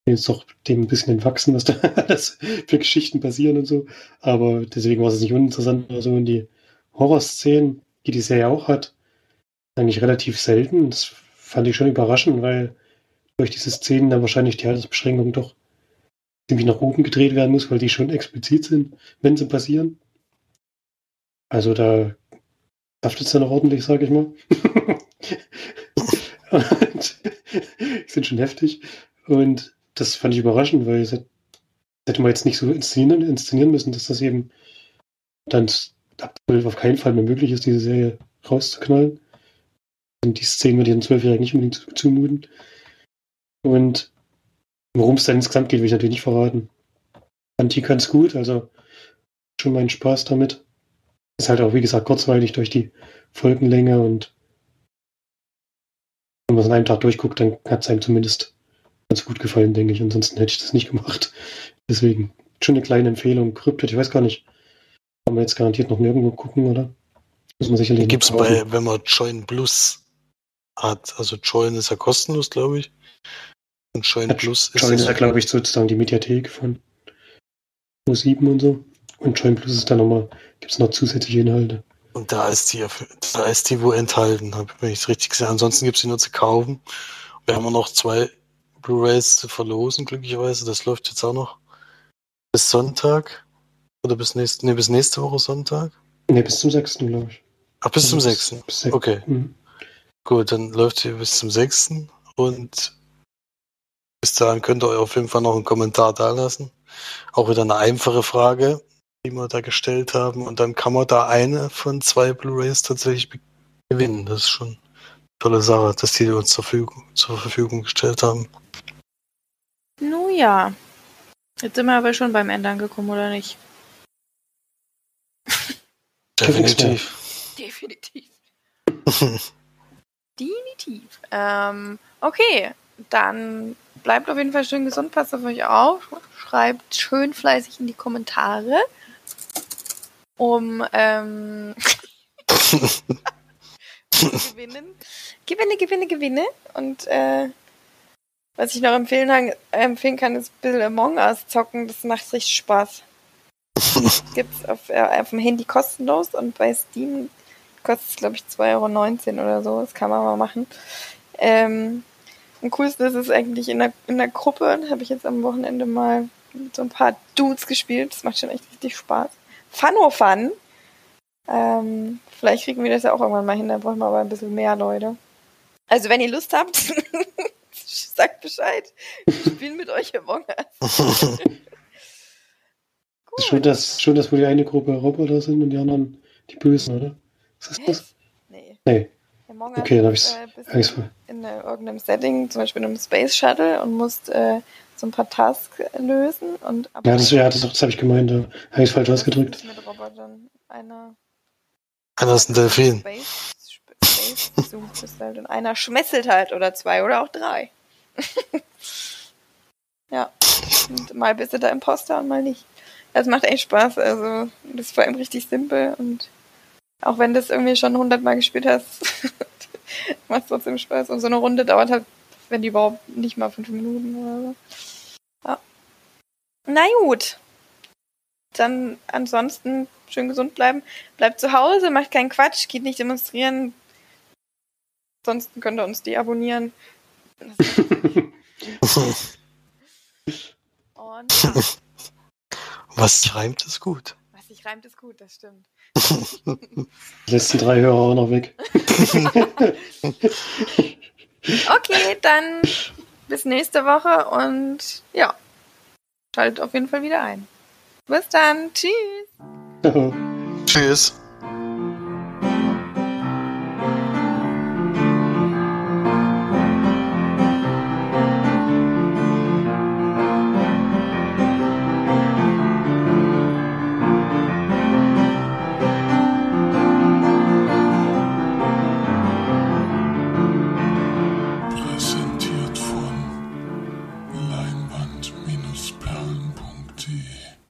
Bin jetzt doch dem ein bisschen entwachsen, was da alles für Geschichten passieren und so. Aber deswegen war es nicht uninteressant oder so. Und die Horrorszenen, die die Serie auch hat, eigentlich relativ selten. Das fand ich schon überraschend, weil durch diese Szenen dann wahrscheinlich die Altersbeschränkung doch ziemlich nach oben gedreht werden muss, weil die schon explizit sind, wenn sie passieren. Also da haftet es dann auch ordentlich, sage ich mal. und sind schon heftig. Und das fand ich überraschend, weil es hätte man jetzt nicht so inszenieren, inszenieren müssen, dass das eben dann ab 12 auf keinen Fall mehr möglich ist, diese Serie rauszuknallen. Und die Szenen würde ich Zwölfjährigen nicht unbedingt zu- zumuten. Und worum es dann insgesamt geht, will ich natürlich nicht verraten. Fand die ganz gut, also schon meinen Spaß damit. Ist halt auch, wie gesagt, kurzweilig durch die Folgenlänge und wenn man es an einem Tag durchguckt, dann hat es einem zumindest ganz gut gefallen, denke ich. Ansonsten hätte ich das nicht gemacht. Deswegen schon eine kleine Empfehlung. Kryptid, ich weiß gar nicht. Kann man jetzt garantiert noch nirgendwo gucken, oder? Muss man sicherlich Gibt es bei, wenn man Join Plus hat, also Join ist ja kostenlos, glaube ich. Und Join Plus ist Join ist ja, glaube ich, sozusagen die Mediathek von Pro7 und so. Und Join Plus ist dann nochmal, gibt es noch zusätzliche Inhalte. und da ist die, da ist die wo enthalten, habe ich es richtig gesehen. Ansonsten gibt es die nur zu kaufen. Wir haben noch zwei Blu-rays zu verlosen, glücklicherweise. Das läuft jetzt auch noch bis Sonntag. Oder bis nächste, nee, bis nächste Woche Sonntag. Ne, bis zum 6. glaube ich. Ach, bis zum Also 6. Bis 6. Okay. Mhm. Gut, dann läuft sie bis zum 6. Und bis dahin könnt ihr euch auf jeden Fall noch einen Kommentar da lassen. Auch wieder eine einfache Frage, die wir da gestellt haben. Und dann kann man da eine von zwei Blu-Rays tatsächlich gewinnen. Das ist schon eine tolle Sache, dass die uns zur Verfügung, zur Verfügung gestellt haben. Nun ja. Jetzt sind wir aber schon beim Ende angekommen, oder nicht? Definitiv. Definitiv. Definitiv. Ähm, okay, dann bleibt auf jeden Fall schön gesund, passt auf euch auf, schreibt schön fleißig in die Kommentare, um ähm, gewinnen. Gewinne, gewinne, gewinne. Und äh, was ich noch empfehlen, kann- empfehlen kann, ist ein bisschen Among Us zocken. Das macht richtig Spaß. Gibt's auf, äh, auf dem Handy kostenlos und bei Steam kostet es, glaube ich, 2,19 Euro oder so. Das kann man mal machen. Ähm, am coolsten ist es eigentlich in der, in der Gruppe. Da habe ich jetzt am Wochenende mal mit so ein paar Dudes gespielt. Das macht schon echt richtig Spaß. Fano Fun. Ähm, vielleicht kriegen wir das ja auch irgendwann mal hin. Da brauchen wir aber ein bisschen mehr Leute. Also, wenn ihr Lust habt, sagt Bescheid. Wir spielen mit euch Among Us. Ist schon das, schon das, wo die eine Gruppe Roboter sind und die anderen die Bösen, oder? Was ist das? Nee. Nee, Among Us okay, dann habe ist, ich äh, es. bist Hab ich's in, äh, irgendeinem Setting, zum Beispiel in einem Space Shuttle und musst äh, so ein paar Tasks lösen und ab ja, das, ja, das, das habe ich gemeint, da habe ich falsch ausgedrückt. Mit Robotern. Einer Einer ist ein Delfin. Space, Space sucht es halt und einer schmesselt halt oder zwei oder auch drei. ja. Und mal bist du da Imposter und mal nicht. Das macht echt Spaß. Also, das ist vor allem richtig simpel und auch wenn du es irgendwie schon hundertmal gespielt hast, macht es trotzdem Spaß. Und so eine Runde dauert halt, wenn die überhaupt nicht mal fünf Minuten oder so. Ja. Na gut. Dann ansonsten schön gesund bleiben. Bleibt zu Hause, macht keinen Quatsch, geht nicht demonstrieren. Ansonsten könnt ihr uns deabonnieren. Und Was reimt, ist gut. Sich reimt, ist gut, das stimmt. Die letzten drei Hörer auch noch weg. Okay, dann bis nächste Woche und ja, schaltet auf jeden Fall wieder ein. Bis dann. Tschüss. Tschüss.